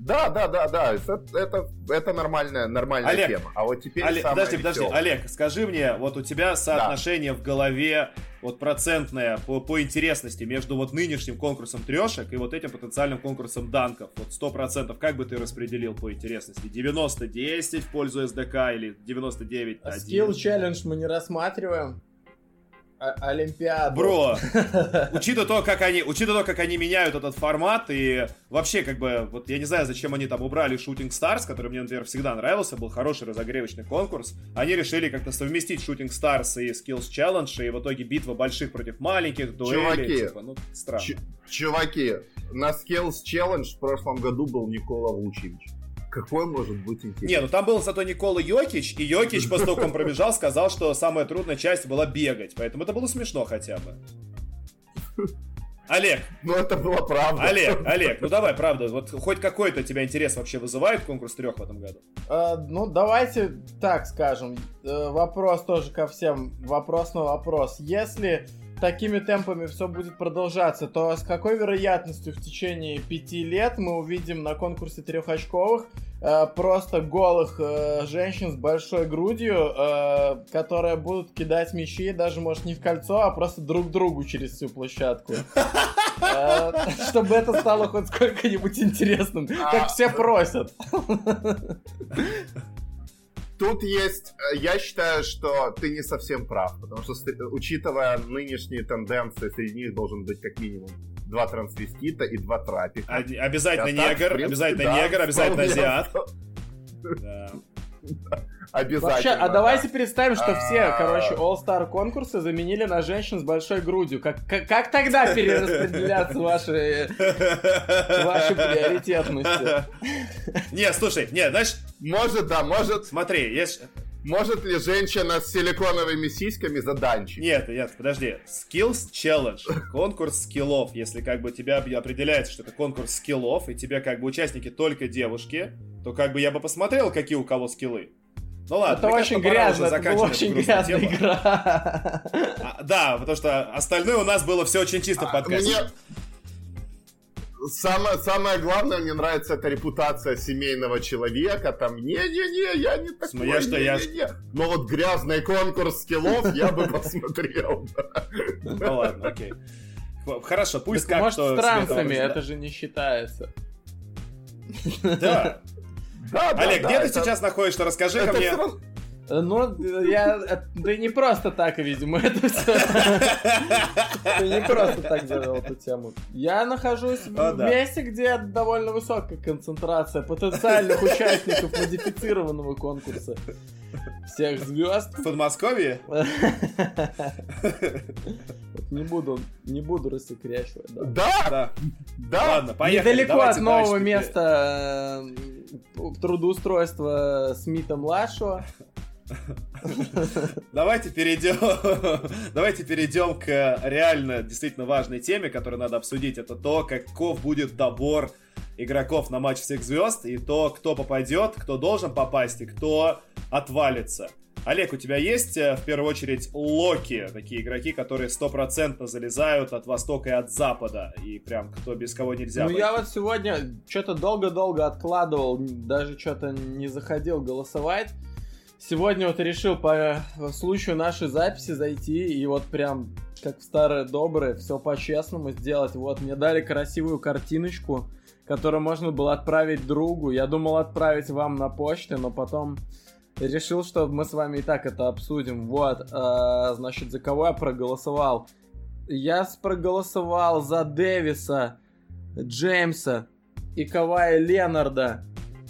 Да, да, да, да, это, это, это нормальная, нормальная Олег, тема. А вот теперь Олег, подожди, подожди, Олег, скажи мне, вот у тебя соотношение да. в голове, вот процентное по, по интересности между вот нынешним конкурсом трешек и вот этим потенциальным конкурсом данков, вот сто процентов, как бы ты распределил по интересности? 90-10 в пользу СДК или 99-1? Skill Challenge мы не рассматриваем. Олимпиаду. Бро, учитывая то, как они, учитывая то, как они меняют этот формат, и вообще, как бы, вот я не знаю, зачем они там убрали Shooting Stars, который мне, например, всегда нравился, был хороший разогревочный конкурс. Они решили как-то совместить Shooting Stars и Skills Challenge, и в итоге битва больших против маленьких, дуэли. Чуваки, типа, ну, странно. чуваки, на Skills Challenge в прошлом году был Никола Вучевич. Какой может быть интерес? Не, ну там был зато Никола Йокич, и Йокич, после того, как он пробежал, сказал, что самая трудная часть была бегать. Поэтому это было смешно хотя бы. Олег. Ну, это было правда. Олег, Олег, ну давай, правда, вот хоть какой-то тебя интерес вообще вызывает конкурс трех в этом году? А, ну, давайте так скажем. Э, вопрос тоже ко всем. Вопрос на вопрос. Если такими темпами все будет продолжаться, то с какой вероятностью в течение пяти лет мы увидим на конкурсе трехочковых э, просто голых э, женщин с большой грудью, э, которые будут кидать мячи, даже, может, не в кольцо, а просто друг другу через всю площадку. Э, чтобы это стало хоть сколько-нибудь интересным, как а, все просят. Тут есть, э, я считаю, что ты не совсем прав, потому что, учитывая нынешние тенденции, среди них должен быть как минимум два трансвестита и два трапика. Обязательно негр, принципе, обязательно да, негр, обязательно азиат. Да. Обязательно. Вообще, а давайте представим, что все, а. короче, All-Star конкурсы заменили на женщин с большой грудью. Как, как, как тогда перераспределяться ваши, ваши приоритетности? Не, слушай, не, знаешь... Может, да, может... Смотри, есть... Может ли женщина с силиконовыми сиськами заданчик? Нет, нет, подожди. Skills Challenge. Конкурс скиллов. Если как бы тебя определяется, что это конкурс скиллов, и тебе как бы участники только девушки, то как бы я бы посмотрел, какие у кого скиллы. Ну ладно, это очень грязно, это была очень грязная тему. игра. А, да, потому что остальное у нас было все очень чисто в а, подкасте. Мне... Самое, самое главное, мне нравится эта репутация семейного человека. Там, не-не-не, я не такой, я что, я... Не. Но вот грязный конкурс скиллов я бы посмотрел. Ну ладно, окей. Хорошо, пусть как Может, с трансами, это же не считается. Да, да, Олег, где ты сейчас находишься? Расскажи ко мне. Ну, я... Да не просто так, видимо, это все. Ты не просто так завел эту тему. Я нахожусь в месте, где довольно высокая концентрация потенциальных участников модифицированного конкурса. Всех звезд. В Подмосковье? Не буду, не буду рассекречивать. Да? Да. Ладно, поехали. Недалеко от нового места э, трудоустройства Смита-младшего. Давайте перейдем, давайте перейдем к реально действительно важной теме, которую надо обсудить. Это то, каков будет добор игроков на матч всех звезд и то, кто попадет, кто должен попасть и кто отвалится. Олег, у тебя есть э, в первую очередь локи, такие игроки, которые стопроцентно залезают от востока и от запада, и прям кто без кого нельзя. Ну я вот сегодня что-то долго-долго откладывал, даже что-то не заходил голосовать. Сегодня вот решил по случаю нашей записи зайти и вот прям как в старое доброе, все по-честному сделать. Вот, мне дали красивую картиночку, которую можно было отправить другу. Я думал отправить вам на почту, но потом решил, что мы с вами и так это обсудим. Вот, э, значит, за кого я проголосовал? Я проголосовал за Дэвиса, Джеймса и Кавая Ленарда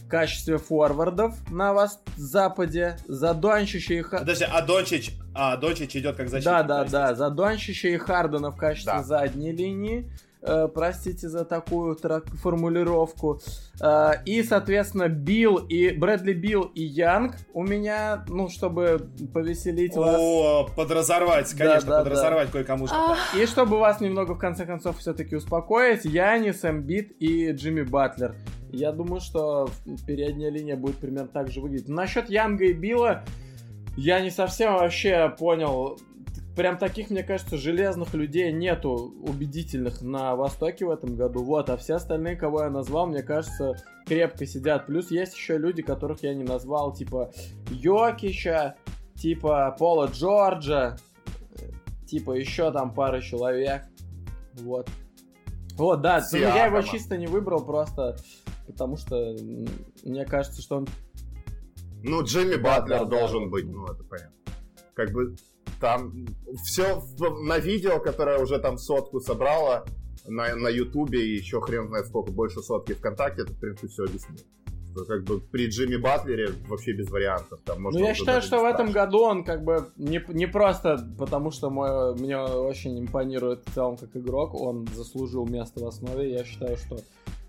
в качестве форвардов на вас западе, за Дончича и Хардена. Подожди, а Дончич, а Дончич идет как защитник? Да, да, да, за Дончича и Хардена в качестве да. задней линии. Э, простите за такую формулировку. Э, и, соответственно, Билл и Брэдли Билл и Янг у меня, ну, чтобы повеселить вас. О, подразорвать, конечно, да, да, подразорвать да. кое-кому. И чтобы вас немного, в конце концов, все-таки успокоить, Янис, Эмбит и Джимми Батлер. Я думаю, что передняя линия будет примерно так же выглядеть. Насчет Янга и Билла я не совсем вообще понял прям таких, мне кажется, железных людей нету убедительных на Востоке в этом году. Вот, а все остальные, кого я назвал, мне кажется, крепко сидят. Плюс есть еще люди, которых я не назвал, типа Йокича, типа Пола Джорджа, типа еще там пара человек. Вот. Вот, да, ну, я его чисто не выбрал просто потому что мне кажется, что он... Ну, Джимми Батлер да, должен да. быть, ну, это понятно. Как бы там все на видео, которое уже там сотку собрало на, на Ютубе и еще хрен знает сколько, больше сотки ВКонтакте, это, в принципе, все объяснит. Что как бы при Джимми Батлере вообще без вариантов. Там можно ну, я считаю, что в этом году он как бы не, не просто потому, что мой, мне очень импонирует в целом как игрок, он заслужил место в основе. Я считаю, что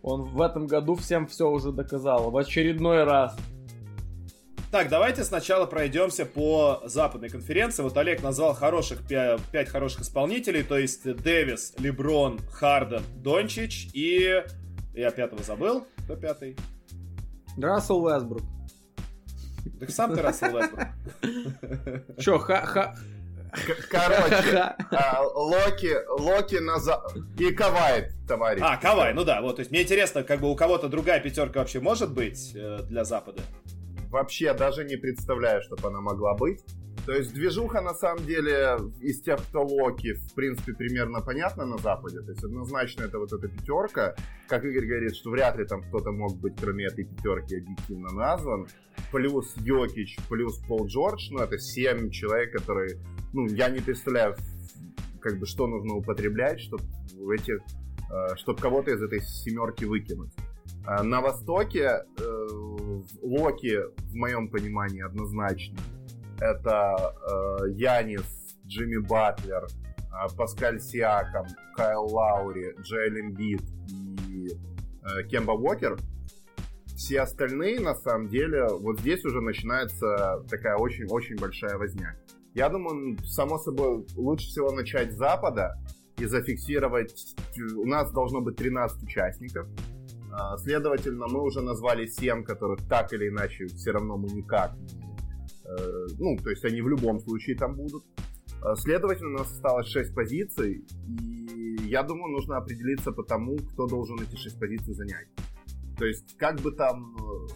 он в этом году всем все уже доказал. В очередной раз. Так, давайте сначала пройдемся по западной конференции. Вот Олег назвал хороших 5, 5 хороших исполнителей, то есть Дэвис, Леброн, Харден, Дончич и... Я пятого забыл. Кто пятый? Рассел Весбрук. Так сам ты Рассел Весбрук. Чё, ха-ха... Короче, а, Локи, Локи назад. И Кавай, товарищ. А, Кавай, ну да, вот. То есть мне интересно, как бы у кого-то другая пятерка вообще может быть э, для Запада? Вообще даже не представляю, чтобы она могла быть. То есть движуха на самом деле из тех, кто Локи, в принципе, примерно понятна на Западе. То есть однозначно это вот эта пятерка. Как Игорь говорит, что вряд ли там кто-то мог быть, кроме этой пятерки, объективно назван. Плюс Йокич, плюс Пол Джордж. Ну, это семь человек, которые... Ну, я не представляю, как бы, что нужно употреблять, чтобы эти э, чтобы кого-то из этой семерки выкинуть. Э, на Востоке э, Локи, в моем понимании, однозначно это э, Янис, Джимми Батлер, э, Паскаль Сиаком, Кайл Лаури, Джейлен Бит и э, Кемба Уокер. Все остальные, на самом деле, вот здесь уже начинается такая очень-очень большая возня. Я думаю, само собой, лучше всего начать с Запада и зафиксировать... У нас должно быть 13 участников. Э, следовательно, мы уже назвали 7, которых так или иначе все равно мы никак Э, ну, то есть они в любом случае там будут. Э, следовательно, у нас осталось 6 позиций, и я думаю, нужно определиться по тому, кто должен эти 6 позиций занять. То есть, как бы там э,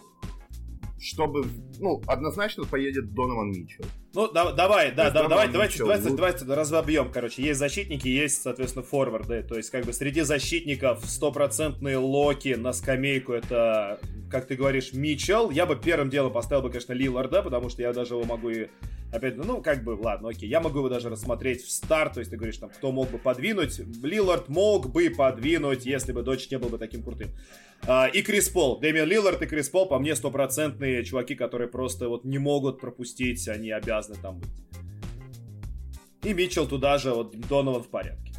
чтобы, ну, однозначно поедет Донован Митчелл. Ну, да, давай, да, да, давай, давайте, давайте, давайте разобьем, короче. Есть защитники, есть, соответственно, форварды. То есть, как бы среди защитников стопроцентные локи на скамейку это, как ты говоришь, Митчелл. Я бы первым делом поставил бы, конечно, Лиларда, потому что я даже его могу и опять, ну, как бы, ладно, окей, я могу его даже рассмотреть в старт, то есть ты говоришь, там, кто мог бы подвинуть, Лилард мог бы подвинуть, если бы Дочь не был бы таким крутым. А, и Крис Пол, Дэмиан Лилард и Крис Пол, по мне, стопроцентные чуваки, которые просто вот не могут пропустить, они обязаны там быть. И Митчелл туда же, вот Донован в порядке.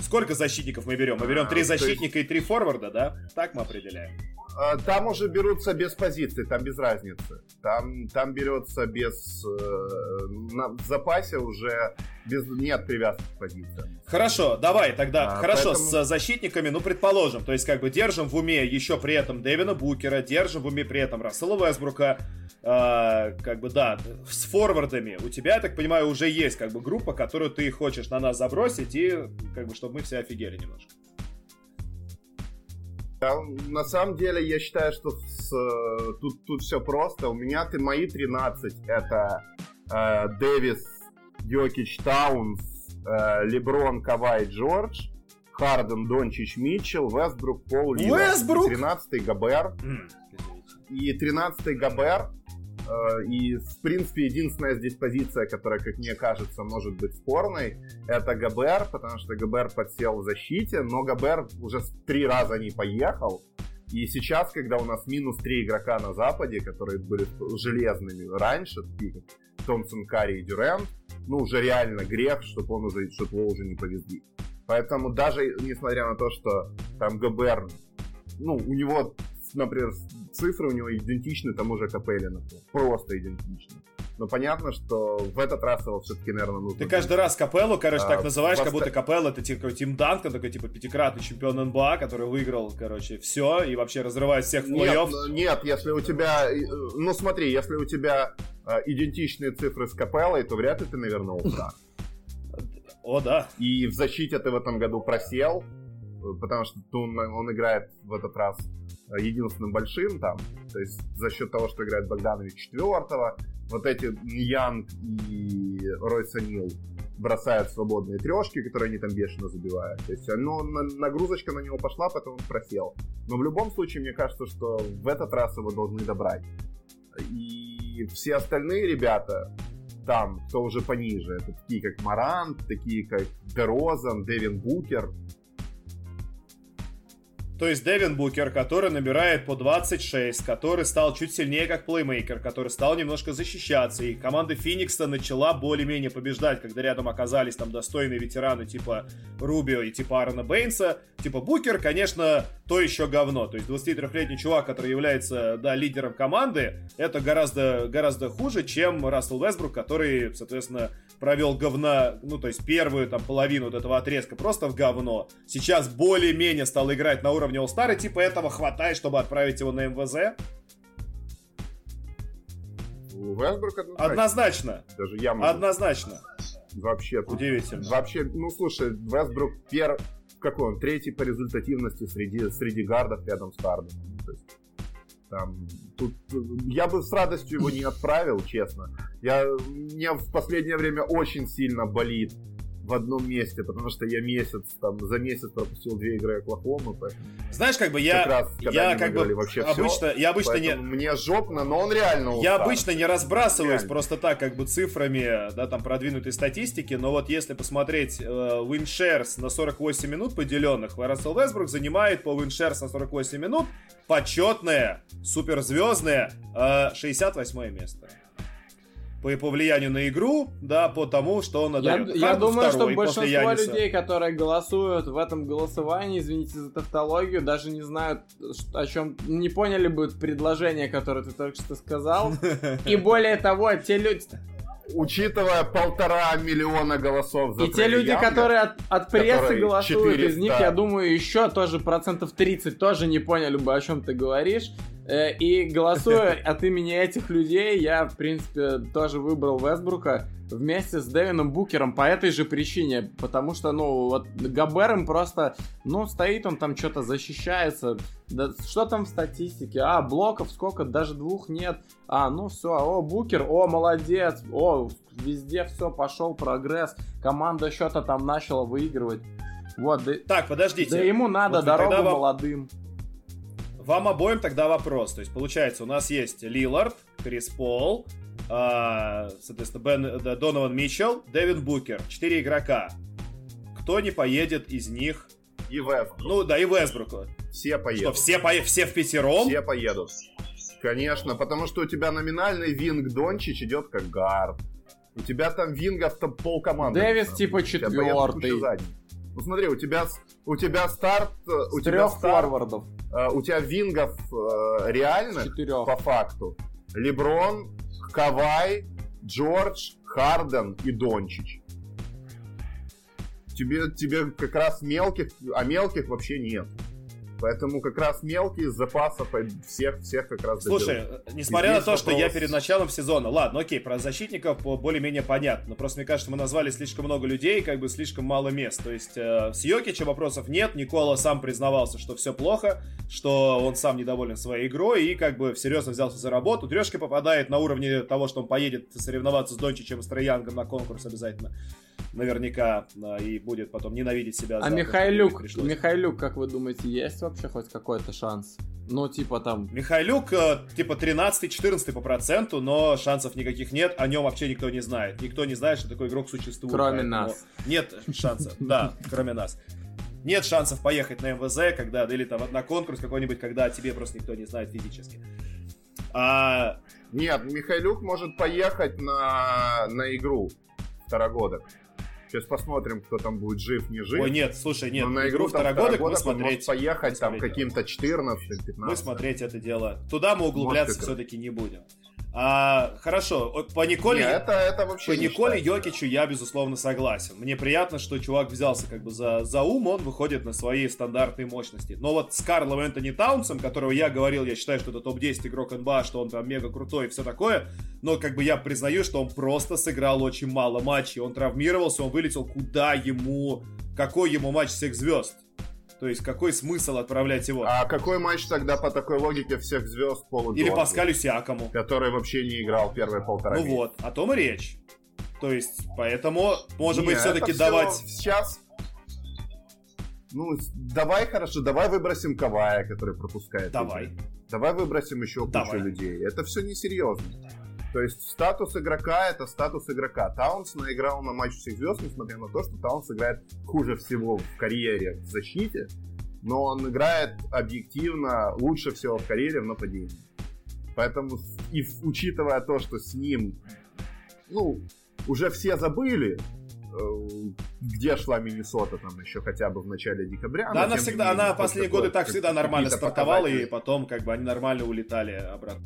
Сколько защитников мы берем? Мы берем три а, защитника и три форварда, да? Так мы определяем. А, там уже берутся без позиции, там без разницы. Там, там берется без... Э, на, в запасе уже без, нет привязки к позиции. Хорошо, давай тогда. А, хорошо, поэтому... с защитниками, ну, предположим, то есть как бы держим в уме еще при этом Дэвина Букера, держим в уме при этом Рассела Весбрука, э, как бы, да, с форвардами. У тебя, я так понимаю, уже есть как бы группа, которую ты хочешь на нас забросить и как бы, чтобы мы все офигели немножко. На самом деле, я считаю, что с, тут, тут все просто. У меня ты мои 13 это э, Дэвис, Йокич, Таунс, э, Леброн, Кавай, Джордж, Харден, Дончич, Митчелл, Вестбрук, Пол, Вестбрук! 13-й Габер. И 13-й Габер и, в принципе, единственная здесь позиция, которая, как мне кажется, может быть спорной, это ГБР, потому что ГБР подсел в защите, но ГБР уже три раза не поехал. И сейчас, когда у нас минус три игрока на Западе, которые были железными раньше, такие как Томпсон, Карри и Дюрен, ну, уже реально грех, чтобы он уже, чтобы его уже не повезли. Поэтому даже несмотря на то, что там ГБР, ну, у него например, цифры у него идентичны тому же Капеллину. Просто идентичны. Но понятно, что в этот раз его все-таки, наверное, нужно... Ты каждый раз Капеллу, короче, а, так называешь, как будто Капелла это типа Тим Данкан, такой, типа, пятикратный чемпион НБА, который выиграл, короче, все и вообще разрывает всех в плей-офф. Нет, нет, если у тебя... Ну, смотри, если у тебя э, идентичные цифры с Капеллой, то вряд ли ты навернул да. О, да. И в защите ты в этом году просел, потому что он, он играет в этот раз единственным большим там, то есть за счет того, что играет Богданович четвертого, вот эти Янг и Ройса Нил бросают свободные трешки, которые они там бешено забивают. То есть оно, нагрузочка на него пошла, поэтому он просел. Но в любом случае, мне кажется, что в этот раз его должны добрать. И все остальные ребята, там, кто уже пониже, это такие как Марант, такие как Дерозан, Дэвин Букер, то есть Девин Букер, который набирает по 26, который стал чуть сильнее как плеймейкер, который стал немножко защищаться, и команда Феникса начала более-менее побеждать, когда рядом оказались там достойные ветераны типа Рубио и типа Аарона Бейнса. Типа Букер, конечно, то еще говно. То есть 23-летний чувак, который является, да, лидером команды, это гораздо, гораздо хуже, чем Рассел Весбрук, который, соответственно, провел говна, ну, то есть первую там половину вот этого отрезка просто в говно. Сейчас более-менее стал играть на уровне All-Star, и типа этого хватает, чтобы отправить его на МВЗ. Весбрук однозначно. Однозначно. Даже я могу. Однозначно. Вообще. Удивительно. Вообще, ну слушай, Весбрук пер... Какой он? Третий по результативности среди, среди гардов рядом с Харденом. То есть, там, тут, я бы с радостью его не отправил, честно. Я, мне в последнее время очень сильно болит в одном месте, потому что я месяц, там, за месяц пропустил две игры Оклахомы, поэтому... Знаешь, как бы я... Как раз, я как бы вообще обычно, все, я обычно не... Мне жопно, но он реально устал. Я обычно не разбрасываюсь реально. просто так, как бы цифрами, да, там, продвинутой статистики, но вот если посмотреть э, WinShares на 48 минут поделенных, Рассел Весбрук занимает по WinShares на 48 минут почетное, суперзвездное э, 68 место по, по влиянию на игру, да, по тому, что он отдает. Я, я думаю, что большинство людей, которые голосуют в этом голосовании, извините за тавтологию, даже не знают, о чем, не поняли бы предложение, которое ты только что сказал. И более того, те люди, учитывая полтора миллиона голосов за И те люди, Янга, которые от, от прессы голосуют, 400... из них, я думаю, еще тоже процентов 30 тоже не поняли бы, о чем ты говоришь. Э, и голосуя от имени этих людей, я, в принципе, тоже выбрал Вестбрука вместе с Дэвином Букером по этой же причине. Потому что, ну, вот Габером просто, ну, стоит он там что-то защищается. Да, что там в статистике? А, блоков сколько? Даже двух нет. А, ну все, о, Букер, о, молодец, о, везде все, пошел прогресс. Команда что-то там начала выигрывать. Вот, да, так, подождите. Да ему надо вот дорогу вам... молодым. Вам обоим тогда вопрос. То есть, получается, у нас есть Лилард, Крис Пол, э, соответственно, Бен, Донован Митчелл, Дэвин Букер. Четыре игрока. Кто не поедет из них? И Вестбрук. Ну, да, и Вестбрук. Все поедут. Что, все, по... все в пятером? Все поедут. Конечно, потому что у тебя номинальный Винг Дончич идет как гард. У тебя там Вингов там пол команды. Дэвис типа четвертый. Ну смотри, у тебя, у тебя старт... Э, у тебя старт, форвардов. Э, у тебя вингов э, реально, по факту. Леброн, Кавай, Джордж, Харден и Дончич. Тебе, тебе как раз мелких, а мелких вообще нет. Поэтому как раз мелкие с запаса всех, всех как раз Слушай, доберут. несмотря на то, вопрос... что я перед началом сезона, ладно, окей, про защитников более-менее понятно, но просто мне кажется, мы назвали слишком много людей, как бы слишком мало мест. То есть э, с Йокичем вопросов нет, Никола сам признавался, что все плохо, что он сам недоволен своей игрой и как бы серьезно взялся за работу. Трешка попадает на уровне того, что он поедет соревноваться с Дончичем и с Троянгом на конкурс обязательно наверняка и будет потом ненавидеть себя. А Михайлюк, Михайлюк, как вы думаете, есть вообще хоть какой-то шанс? Ну, типа там... Михайлюк, э, типа 13-14 по проценту, но шансов никаких нет, о нем вообще никто не знает. Никто не знает, что такой игрок существует. Кроме нас. Нет шансов, да, кроме нас. Нет шансов поехать на МВЗ, когда, или там на конкурс какой-нибудь, когда тебе просто никто не знает физически. А... Нет, Михайлюк может поехать на, на игру второгодок. Сейчас посмотрим, кто там будет жив, не жив. Ой, нет, слушай, нет, Но на игру второгодок мы смотреть... поехать там каким-то 14 15 Мы смотреть это дело. Туда мы углубляться все-таки не будем. А, хорошо, по Николе... Нет, это, это вообще По Николе Йокичу я, безусловно, согласен. Мне приятно, что чувак взялся как бы за, за ум, он выходит на свои стандартные мощности. Но вот с Карлом Энтони Таунсом, которого я говорил, я считаю, что это топ-10 игрок НБА, что он там мега крутой и все такое, но как бы я признаю, что он просто сыграл очень мало матчей. Он травмировался, он вылетел куда ему... Какой ему матч всех звезд? То есть какой смысл отправлять его? А какой матч тогда по такой логике всех звезд Полу Или Паскалю Сиакому? Который вообще не играл первые полтора Ну месяца. вот, о том и речь. То есть, поэтому, может Нет, быть, все-таки давать... Сейчас ну, давай, хорошо, давай выбросим Кавая, который пропускает. Давай. Игры. Давай выбросим еще кучу давай. людей. Это все несерьезно. То есть статус игрока это статус игрока. Таунс наиграл на матч всех звезд, несмотря на то, что Таунс играет хуже всего в карьере в защите, но он играет объективно лучше всего в карьере в нападении. Поэтому, и учитывая то, что с ним, ну, уже все забыли, э, где шла Миннесота там еще хотя бы в начале декабря. Да, она всегда, она последние годы так всегда нормально стартовала, и потом как бы они нормально улетали обратно.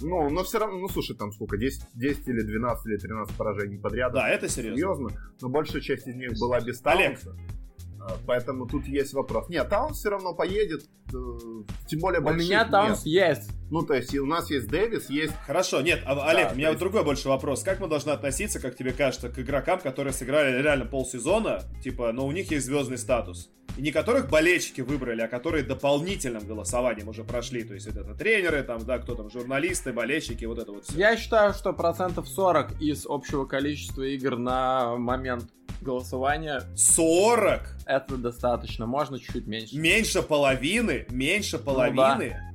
Ну, но все равно, ну слушай, там сколько, 10, 10 или 12 или 13 поражений подряд. Да, это серьезно. Серьезно. Но большая часть из них была без Таунса. А, поэтому тут есть вопрос. Нет, Таунс все равно поедет, э, тем более больших У меня Таунс есть. Ну, то есть, у нас есть Дэвис, есть... Хорошо, нет, а, Олег, да, у меня есть... другой больше вопрос. Как мы должны относиться, как тебе кажется, к игрокам, которые сыграли реально полсезона, типа, но у них есть звездный статус? И не которых болельщики выбрали, а которые дополнительным голосованием уже прошли. То есть это, это тренеры, там, да, кто там, журналисты, болельщики, вот это вот все. Я считаю, что процентов 40 из общего количества игр на момент голосования. 40? Это достаточно, можно чуть-чуть меньше. Меньше половины? Меньше половины? Ну, да.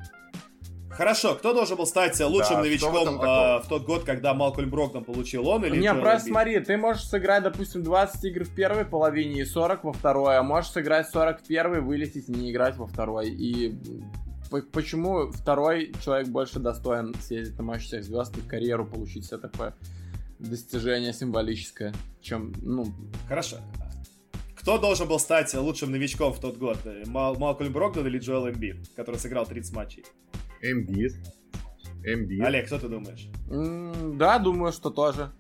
Хорошо, кто должен был стать лучшим да, новичком э, в тот год, когда Малкольм Брогдон получил он или Не, просто смотри, ты можешь сыграть, допустим, 20 игр в первой половине и 40 во второй, а можешь сыграть 40 в первой, вылететь и не играть во второй. И почему второй человек больше достоин съездить на матч всех звезд и в карьеру получить все такое достижение символическое, чем, ну... Хорошо. Кто должен был стать лучшим новичком в тот год? Мал Малкольм Брогдон или Джоэл Эмбит, который сыграл 30 матчей? Эмбит. Эмбит. Олег, что ты думаешь? Да, думаю, что тоже.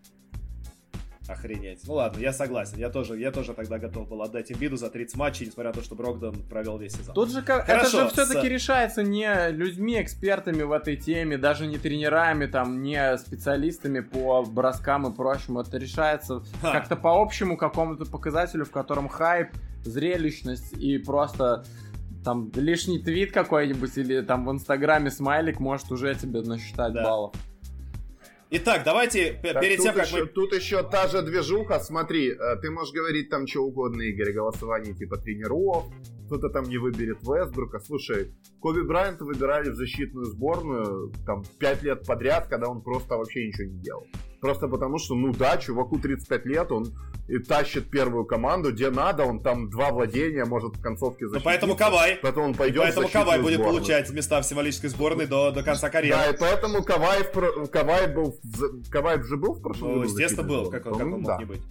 Охренеть. Ну ладно, я согласен. Я тоже, я тоже тогда готов был отдать Эмбиду за 30 матчей, несмотря на то, что Брогдон провел весь сезон. Тут же как, это же все-таки с... решается не людьми, экспертами в этой теме, даже не тренерами, там, не специалистами по броскам и прочему. Это решается Ха. как-то по общему какому-то показателю, в котором хайп, зрелищность и просто там лишний твит какой-нибудь или там в Инстаграме смайлик может уже тебе насчитать да. баллов. Итак, давайте так, перед тем, как еще, мы... Тут еще та же движуха, смотри, э, ты можешь говорить там что угодно, Игорь, голосование типа тренеров, кто-то там не выберет Вестбрука. Слушай, Коби Брайанта выбирали в защитную сборную там 5 лет подряд, когда он просто вообще ничего не делал. Просто потому что, ну да, чуваку 35 лет, он и тащит первую команду, где надо, он там два владения может в концовке защитить. Ну, поэтому Кавай. Поэтому он пойдет Поэтому Кавай будет сборную. получать места в символической сборной до, до конца карьеры. Да, и поэтому Кавай, в, Кавай был, Кавай же был в прошлом ну, году? естественно был, как, как он мог да. не быть.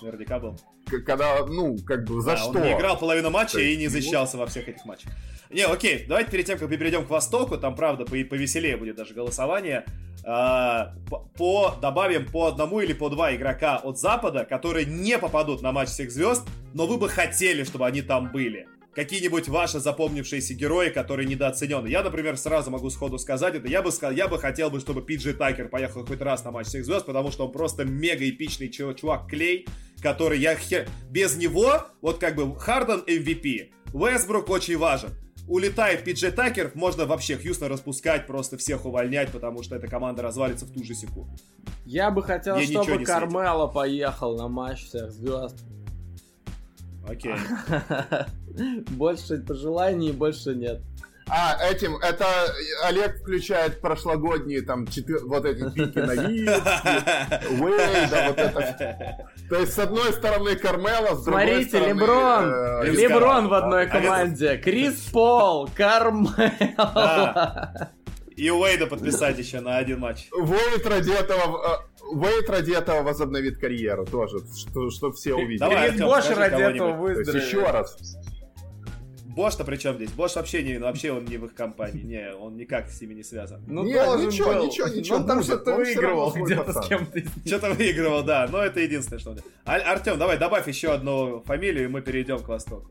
Наверняка был. Когда, ну, как бы, за да, что? Он не играл половину матча и не защищался во всех этих матчах. Не, окей, давайте перед тем, как мы перейдем к Востоку, там, правда, повеселее будет даже голосование, по, добавим по одному или по два игрока от Запада, которые не попадут на матч всех звезд, но вы бы хотели, чтобы они там были. Какие-нибудь ваши запомнившиеся герои, которые недооценены. Я, например, сразу могу сходу сказать это. Я бы, сказал, я бы хотел бы, чтобы Пиджи Такер поехал хоть раз на матч всех звезд, потому что он просто мега эпичный чувак Клей, который я хер... Без него, вот как бы Харден MVP, Вестбрук очень важен улетает Пиджей Такер, можно вообще Хьюстон распускать, просто всех увольнять, потому что эта команда развалится в ту же секунду. Я бы хотел, Ей чтобы Кармело поехал на матч всех звезд. Окей. Больше пожеланий, больше нет. А, этим, это Олег включает прошлогодние там четыр... вот эти пики на Уэйда, вот это. То есть, с одной стороны Кармела, с другой Смотрите, стороны... Леброн, э, Леброн в одной команде, Крис Пол, Кармела. И Уэйда подписать еще на один матч. Уэйд ради этого, Уэйд ради этого возобновит карьеру тоже, что, что все увидели. Давай, Бош ради этого выздоровеет. Еще раз. Бош-то при чем здесь? Бош вообще не, вообще он не в их компании. Не, он никак с ними не связан. Ну, не, ничего, был. ничего, ничего. Он там что-то выигрывал где-то с кем-то. Что-то выигрывал, да. Но это единственное, что он... А, Артем, давай добавь еще одну фамилию, и мы перейдем к Востоку.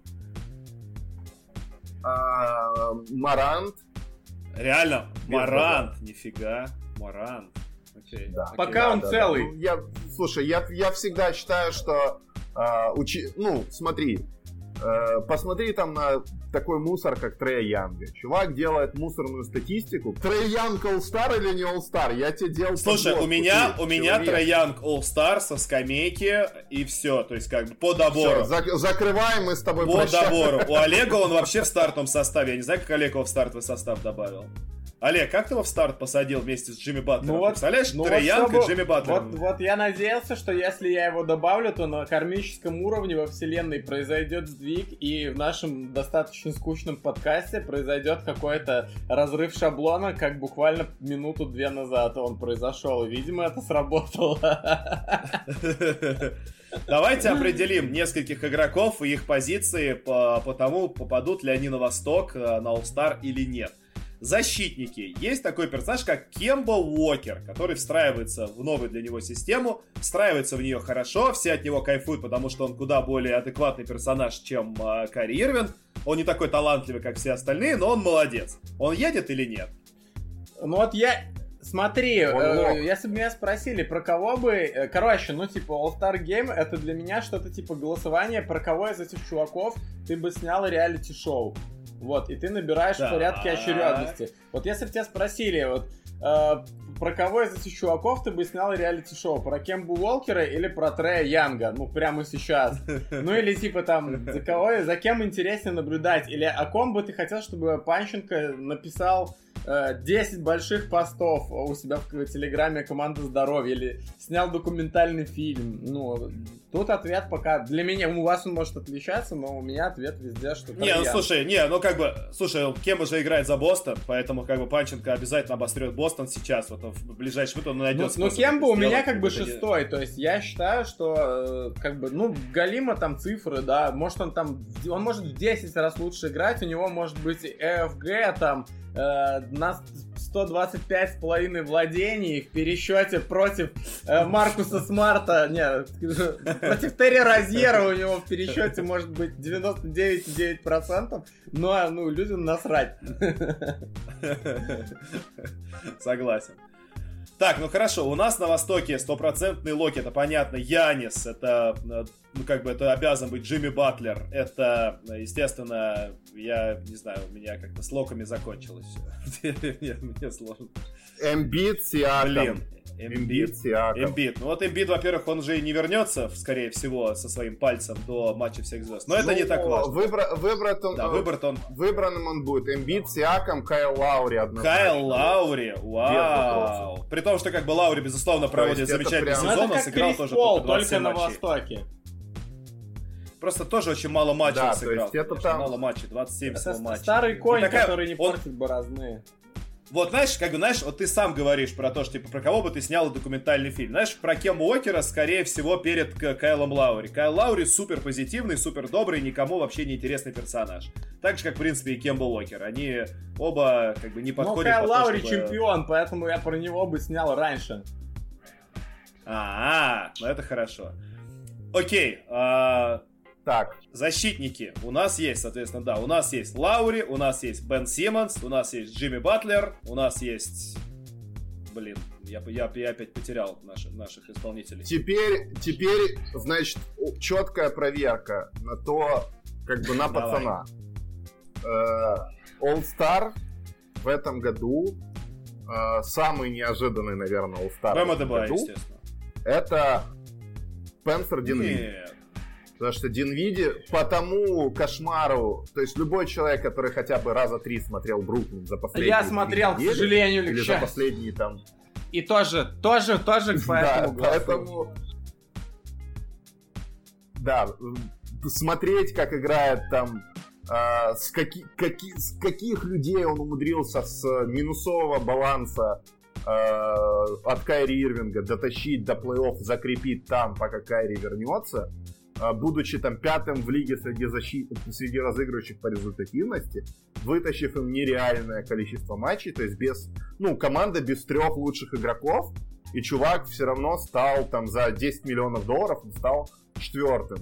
А, Марант. Реально? Марант, нифига. Марант. Okay. Да. Пока да, он да, целый. Да. Ну, я, слушай, я, я всегда считаю, что э, учи, ну, смотри, посмотри там на такой мусор, как Трей Янга. Чувак делает мусорную статистику. Трей Янг All-Star или не All-Star? Я тебе делал Слушай, у меня, у меня Трей Янг All-Star со скамейки и все. То есть как бы по добору. Все, зак- закрываем мы с тобой По прощаем. добору. У Олега он вообще в стартовом составе. Я не знаю, как Олег его в стартовый состав добавил. Олег, как ты его в старт посадил вместе с Джимми Батлером? Ну вот, Представляешь, ну Трей вот, и Джимми Батлер. Вот, вот я надеялся, что если я его добавлю, то на кармическом уровне во вселенной произойдет сдвиг, и в нашем достаточно скучном подкасте произойдет какой-то разрыв шаблона, как буквально минуту-две назад он произошел. Видимо, это сработало. Давайте определим нескольких игроков и их позиции по, по тому, попадут ли они на Восток, э, на All-Star или нет. Защитники. Есть такой персонаж, как Кембо Уокер, который встраивается в новую для него систему, встраивается в нее хорошо, все от него кайфуют, потому что он куда более адекватный персонаж, чем э, Кари Ирвин. Он не такой талантливый, как все остальные, но он молодец. Он едет или нет? Ну вот я, Смотри, э, если бы меня спросили, про кого бы... Э, короче, ну, типа, All-Star Game это для меня что-то типа голосование, про кого из этих чуваков ты бы снял реалити-шоу. Вот, и ты набираешь да. в порядке очередности. Вот если бы тебя спросили, вот, э, про кого из этих чуваков ты бы снял реалити-шоу? Про Кембу Уолкера или про Трея Янга? Ну, прямо сейчас. Ну, или типа там, за кого, за кем интереснее наблюдать? Или о ком бы ты хотел, чтобы Панченко написал 10 э, больших постов у себя в Телеграме «Команда здоровья» или снял документальный фильм. Ну, тут ответ пока... Для меня, у вас он может отличаться, но у меня ответ везде, что... Не, ну слушай, не, ну как бы... Слушай, Кем уже играет за Бостон, поэтому как бы Панченко обязательно обострет Бостон сейчас, вот в ближайший минут он найдет Ну, ну Кем бы у меня как бы шестой, то есть я считаю, что э, как бы, ну, Галима там цифры, да, может он там... Он может в 10 раз лучше играть, у него может быть ЭФГ там э, на 125 с половиной владений в пересчете против э, Маркуса Смарта, нет, против Терри Розьера у него в пересчете может быть 99,9%, но ну, людям насрать. Согласен. Так, ну хорошо, у нас на Востоке стопроцентный локи, это понятно, Янис, это, э, ну как бы, это обязан быть Джимми Батлер, это, естественно, я не знаю, у меня как-то с локами закончилось все. Мне сложно. Эмбит, Сиаком. Блин, Эмбит, Эмбит. Ну вот Эмбит, во-первых, он же и не вернется, скорее всего, со своим пальцем до матча всех звезд. Но ну, это не так важно. Выбра... Выбран он, да, выбран он... Выбранным он будет. Эмбит, Сиаком, Кайл Лаури однозначно. Кайл Лаури, вау. При том, что как бы Лаури, безусловно, проводит замечательный прям... сезон, он сыграл тоже только на Востоке. Просто тоже очень мало матчей да, сыграл. То есть это там... Мало матчей, 27 всего матчей. Старый конь, такая... который не портит он... борозны. Вот, знаешь, как бы, знаешь, вот ты сам говоришь про то, что, типа, про кого бы ты снял документальный фильм. Знаешь, про Кембу Уокера, скорее всего, перед Кайлом Лаури. Кайл Лаури супер позитивный, супер добрый, никому вообще не интересный персонаж. Так же, как, в принципе, и Кемба Уокер. Они оба, как бы, не подходят Ну, Кайл под Лаури чтобы... чемпион, поэтому я про него бы снял раньше. А, -а, -а ну это хорошо. Окей, а так. Защитники. У нас есть, соответственно, да, у нас есть Лаури, у нас есть Бен Симмонс, у нас есть Джимми Батлер, у нас есть... Блин, я, я, я опять потерял наши, наших исполнителей. Теперь, теперь, значит, четкая проверка на то, как бы на пацана. Э, All Star в этом году э, самый неожиданный, наверное, All Star этом году. естественно. Это Спенсер Динвид. Нет. Потому что Динвиди по тому кошмару, то есть любой человек, который хотя бы раза три смотрел Бруклин за последние Я смотрел, недели, к сожалению, или за последние там... И тоже, тоже, тоже по да, поэтому... Да, смотреть, как играет там Uh, с, каки, каки, с каких людей он умудрился с минусового баланса uh, от Кайри Ирвинга дотащить до плей-офф, закрепить там, пока Кайри вернется. А, будучи там пятым в лиге среди, защит... среди разыгрывающих по результативности, вытащив им нереальное количество матчей, то есть без, ну, команда без трех лучших игроков, и чувак все равно стал там за 10 миллионов долларов, он стал четвертым.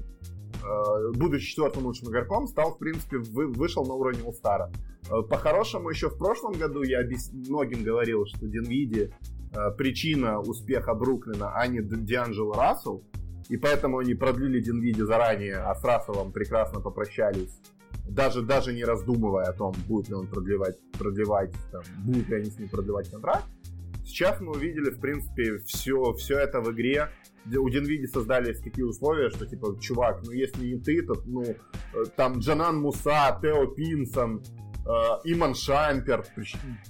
А, будучи четвертым лучшим игроком, стал, в принципе, вы, вышел на уровень Улстара. А, по-хорошему, еще в прошлом году я объяс... многим говорил, что Динвиди причина успеха Бруклина, а не Дианджело Рассел, и поэтому они продлили Динвиди заранее, а с Расселом прекрасно попрощались, даже, даже не раздумывая о том, будет ли он продлевать, продлевать там, будут ли они с ним продлевать контракт. Сейчас мы увидели, в принципе, все, все это в игре. У Динвиди создались такие условия, что, типа, чувак, ну, если не ты, то, ну, э, там, Джанан Муса, Тео Пинсон, Иман Шампер,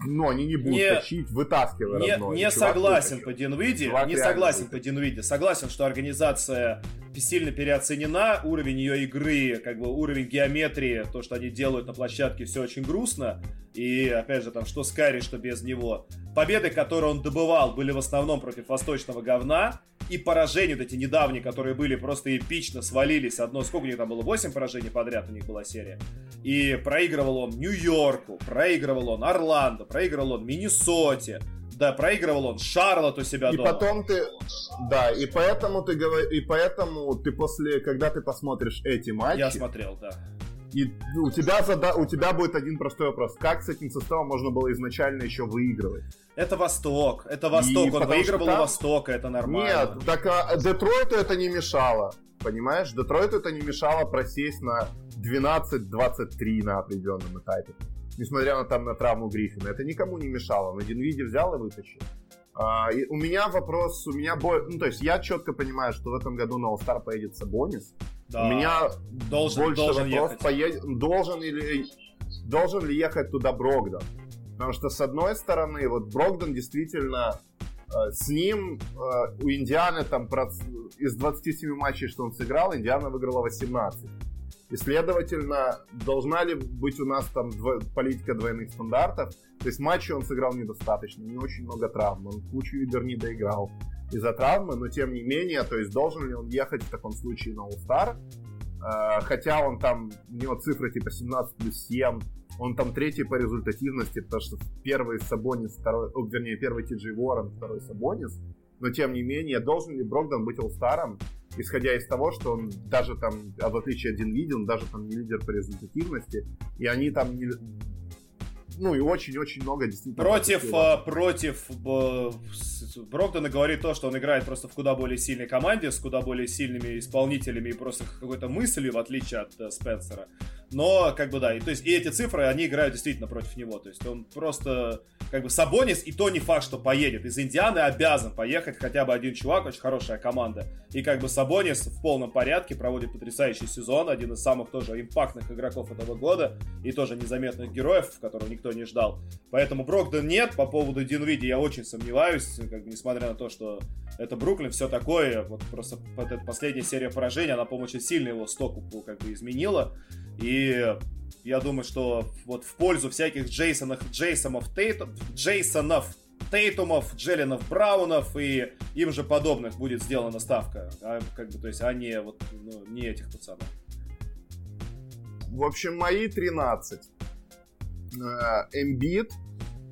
ну, они не будут не, тащить, вытаскивая Не, родной. не согласен по Динвиди, не согласен по Динвиди. Согласен, что организация сильно переоценена, уровень ее игры, как бы уровень геометрии, то, что они делают на площадке, все очень грустно. И, опять же, там, что с Карри, что без него. Победы, которые он добывал, были в основном против восточного говна. И поражения, вот эти недавние, которые были просто эпично, свалились. Одно, сколько у них там было? 8 поражений подряд у них была серия. И проигрывал он Нью-Йорку, проигрывал он Орландо, проигрывал он Миннесоте, да, проигрывал он Шарлот у себя и дома. И потом ты, да, и поэтому ты говоришь, и поэтому ты после, когда ты посмотришь эти матчи... Я смотрел, да. И у тебя, зада... у тебя будет один простой вопрос. Как с этим составом можно было изначально еще выигрывать? Это Восток, это Восток, и он выигрывал там... у Востока, это нормально. Нет, так а Детройту это не мешало, понимаешь? Детройту это не мешало просесть на 12-23 на определенном этапе несмотря на, там, на травму Гриффина. Это никому не мешало. Но Динвиди взял и вытащил. А, и у меня вопрос, у меня бой, ну то есть я четко понимаю, что в этом году на All-Star поедет Сабонис. Да. У меня должен, больше должен вопрос, ехать. Поедет, должен или должен ли ехать туда Брогдон? Потому что с одной стороны, вот Брогдон действительно э, с ним э, у Индианы там из 27 матчей, что он сыграл, Индиана выиграла 18. И, следовательно, должна ли быть у нас там дво... политика двойных стандартов? То есть матчи он сыграл недостаточно, не очень много травм, он кучу игр не доиграл из-за травмы, но тем не менее, то есть должен ли он ехать в таком случае на All-Star? Uh, хотя он там, у него цифры типа 17 плюс 7, он там третий по результативности, потому что первый Сабонис, второй, о, вернее, первый Ти Уоррен, второй Сабонис, но тем не менее, должен ли Брогдан быть All-Старом? Исходя из того, что он даже там, а в отличие от Динвиди, он даже там не лидер по результативности, и они там не, ну и очень-очень много действительно. Против, а, против э, Брогдона говорит то, что он играет просто в куда более сильной команде, с куда более сильными исполнителями и просто какой-то мыслью, в отличие от э, Спенсера. Но, как бы, да, и, то есть, и эти цифры, они играют действительно против него. То есть, он просто, как бы, Сабонис, и то не факт, что поедет. Из Индианы обязан поехать хотя бы один чувак, очень хорошая команда. И, как бы, Сабонис в полном порядке проводит потрясающий сезон, один из самых тоже импактных игроков этого года, и тоже незаметных героев, которого никто не ждал. Поэтому Брогдон нет, по поводу Динвиди я очень сомневаюсь, как несмотря на то, что это Бруклин, все такое, вот просто вот эта последняя серия поражений, она, по-моему, очень сильно его стоку как бы изменила. И я думаю, что вот в пользу всяких Джейсонов, Джейсонов, Тейтов, Джейсонов, Тейтумов, Джелленов, Браунов и им же подобных будет сделана ставка. А, как бы, то есть, а вот, ну, не этих пацанов. В общем, мои 13. Э, Эмбиид,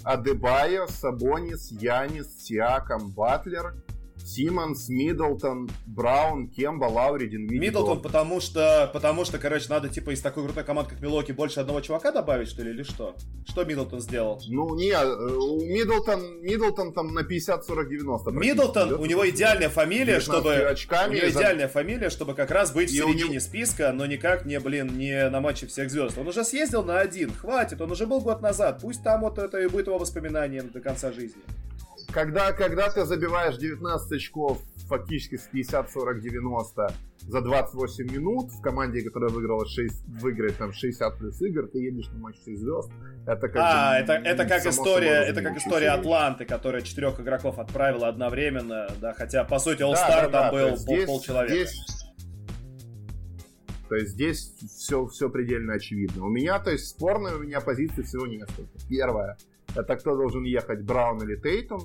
Адебайо, Сабонис, Янис, Сиакам, Батлер – Симмонс, Миддлтон, Браун, Кемба, Лаури, Динвиди. Миддлтон, потому что, потому что, короче, надо, типа, из такой крутой команды, как Милуоки, больше одного чувака добавить, что ли, или что? Что Миддлтон сделал? Ну, не, э, у Миддлтон, Миддлтон там на 50, 40, 90. Миддлтон, у него идеальная фамилия, чтобы... Очками, у него идеальная за... фамилия, чтобы как раз быть и в середине него... списка, но никак не, блин, не на матче всех звезд. Он уже съездил на один, хватит, он уже был год назад, пусть там вот это и будет его воспоминанием до конца жизни когда, когда ты забиваешь 19 очков фактически с 50, 40, 90 за 28 минут в команде, которая выиграла 6, выиграет там 60 плюс игр, ты едешь на матч 6 звезд. Это как а, это, это как история, это как история Атланты, которая четырех игроков отправила одновременно, да, хотя по сути All Star да, да, там да, был пол, здесь, полчеловека. Здесь, то есть здесь все, все предельно очевидно. У меня, то есть спорная у меня позиция всего несколько. Первая, это кто должен ехать, Браун или Тейтон.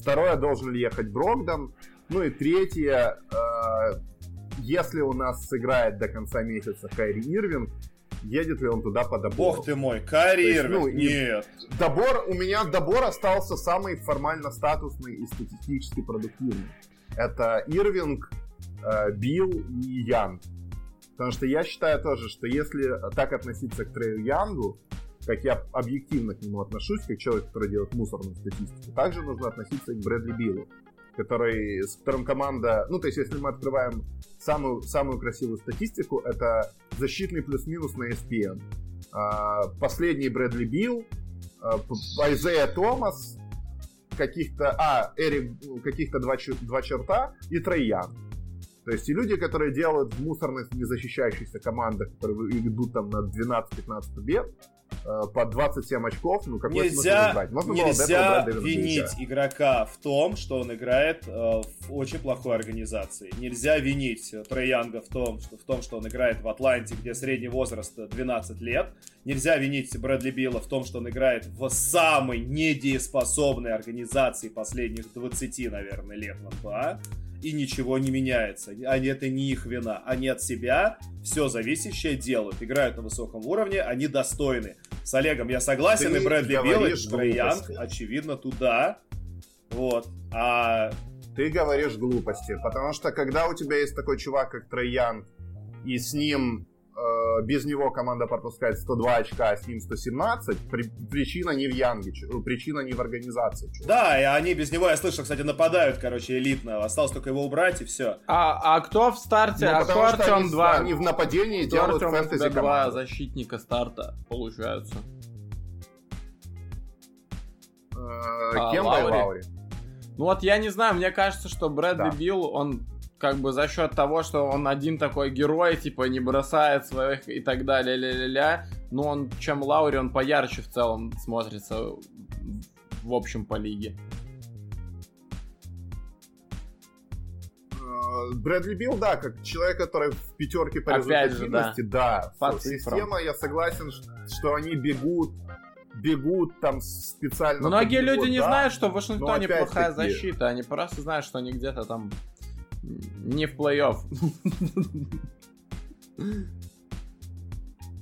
Второе, должен ли ехать Брогдон. Ну и третье, э, если у нас сыграет до конца месяца Кайри Ирвинг, едет ли он туда по добору. Бог ты мой, Кайри Ирвинг, ну, нет. Добор, у меня добор остался самый формально статусный и статистически продуктивный. Это Ирвинг, э, Билл и Янг. Потому что я считаю тоже, что если так относиться к Трею Янгу, как я объективно к нему отношусь, как человек, который делает мусорную статистику, также нужно относиться и к Брэдли Биллу, который, с которым команда... Ну, то есть, если мы открываем самую, самую красивую статистику, это защитный плюс-минус на ESPN. А, последний Брэдли Билл, Айзея Томас, каких-то... А, Эрик, каких-то два, два черта и Трейян. То есть и люди, которые делают в мусорных незащищающихся командах, которые идут там на 12-15 побед, по 27 очков, ну какой нельзя, смысл Можно нельзя винить игрока в том, что он играет э, в очень плохой организации. Нельзя винить Троянга в том, что, в том, что он играет в Атланте, где средний возраст 12 лет. Нельзя винить Брэдли Билла в том, что он играет в самой недееспособной организации последних 20, наверное, лет в НБА и ничего не меняется. Они, это не их вина. Они от себя все зависящее делают. Играют на высоком уровне, они достойны. С Олегом я согласен, Ты и Брэдли Билл, и очевидно, туда. Вот. А... Ты говоришь глупости, потому что когда у тебя есть такой чувак, как Трей и с ним э, без него команда пропускает 102 очка, а с ним 117, при, причина не в Янге, э, причина не в организации. Чувак. Да, и они без него, я слышал, кстати, нападают, короче, элитно. Осталось только его убрать, и все. А, а кто в старте? Ну, а кто Артем они, 2? Они в нападении кто делают Артем фэнтези два защитника старта, получаются. Э, а, Кемба Лаури? Лаури. Ну вот я не знаю, мне кажется, что Брэдли да. Билл, он как бы за счет того, что он один такой герой, типа не бросает своих и так далее, ля-ля-ля, но он, чем Лаури, он поярче в целом смотрится в общем по лиге. Э, Брэдли Билл, да, как человек, который в пятерке по Опять результативности, же, да. да. По Система, я согласен, что они бегут бегут там специально. Многие люди не да, знают, что в Вашингтоне плохая защита, они просто знают, что они где-то там не в плей-офф.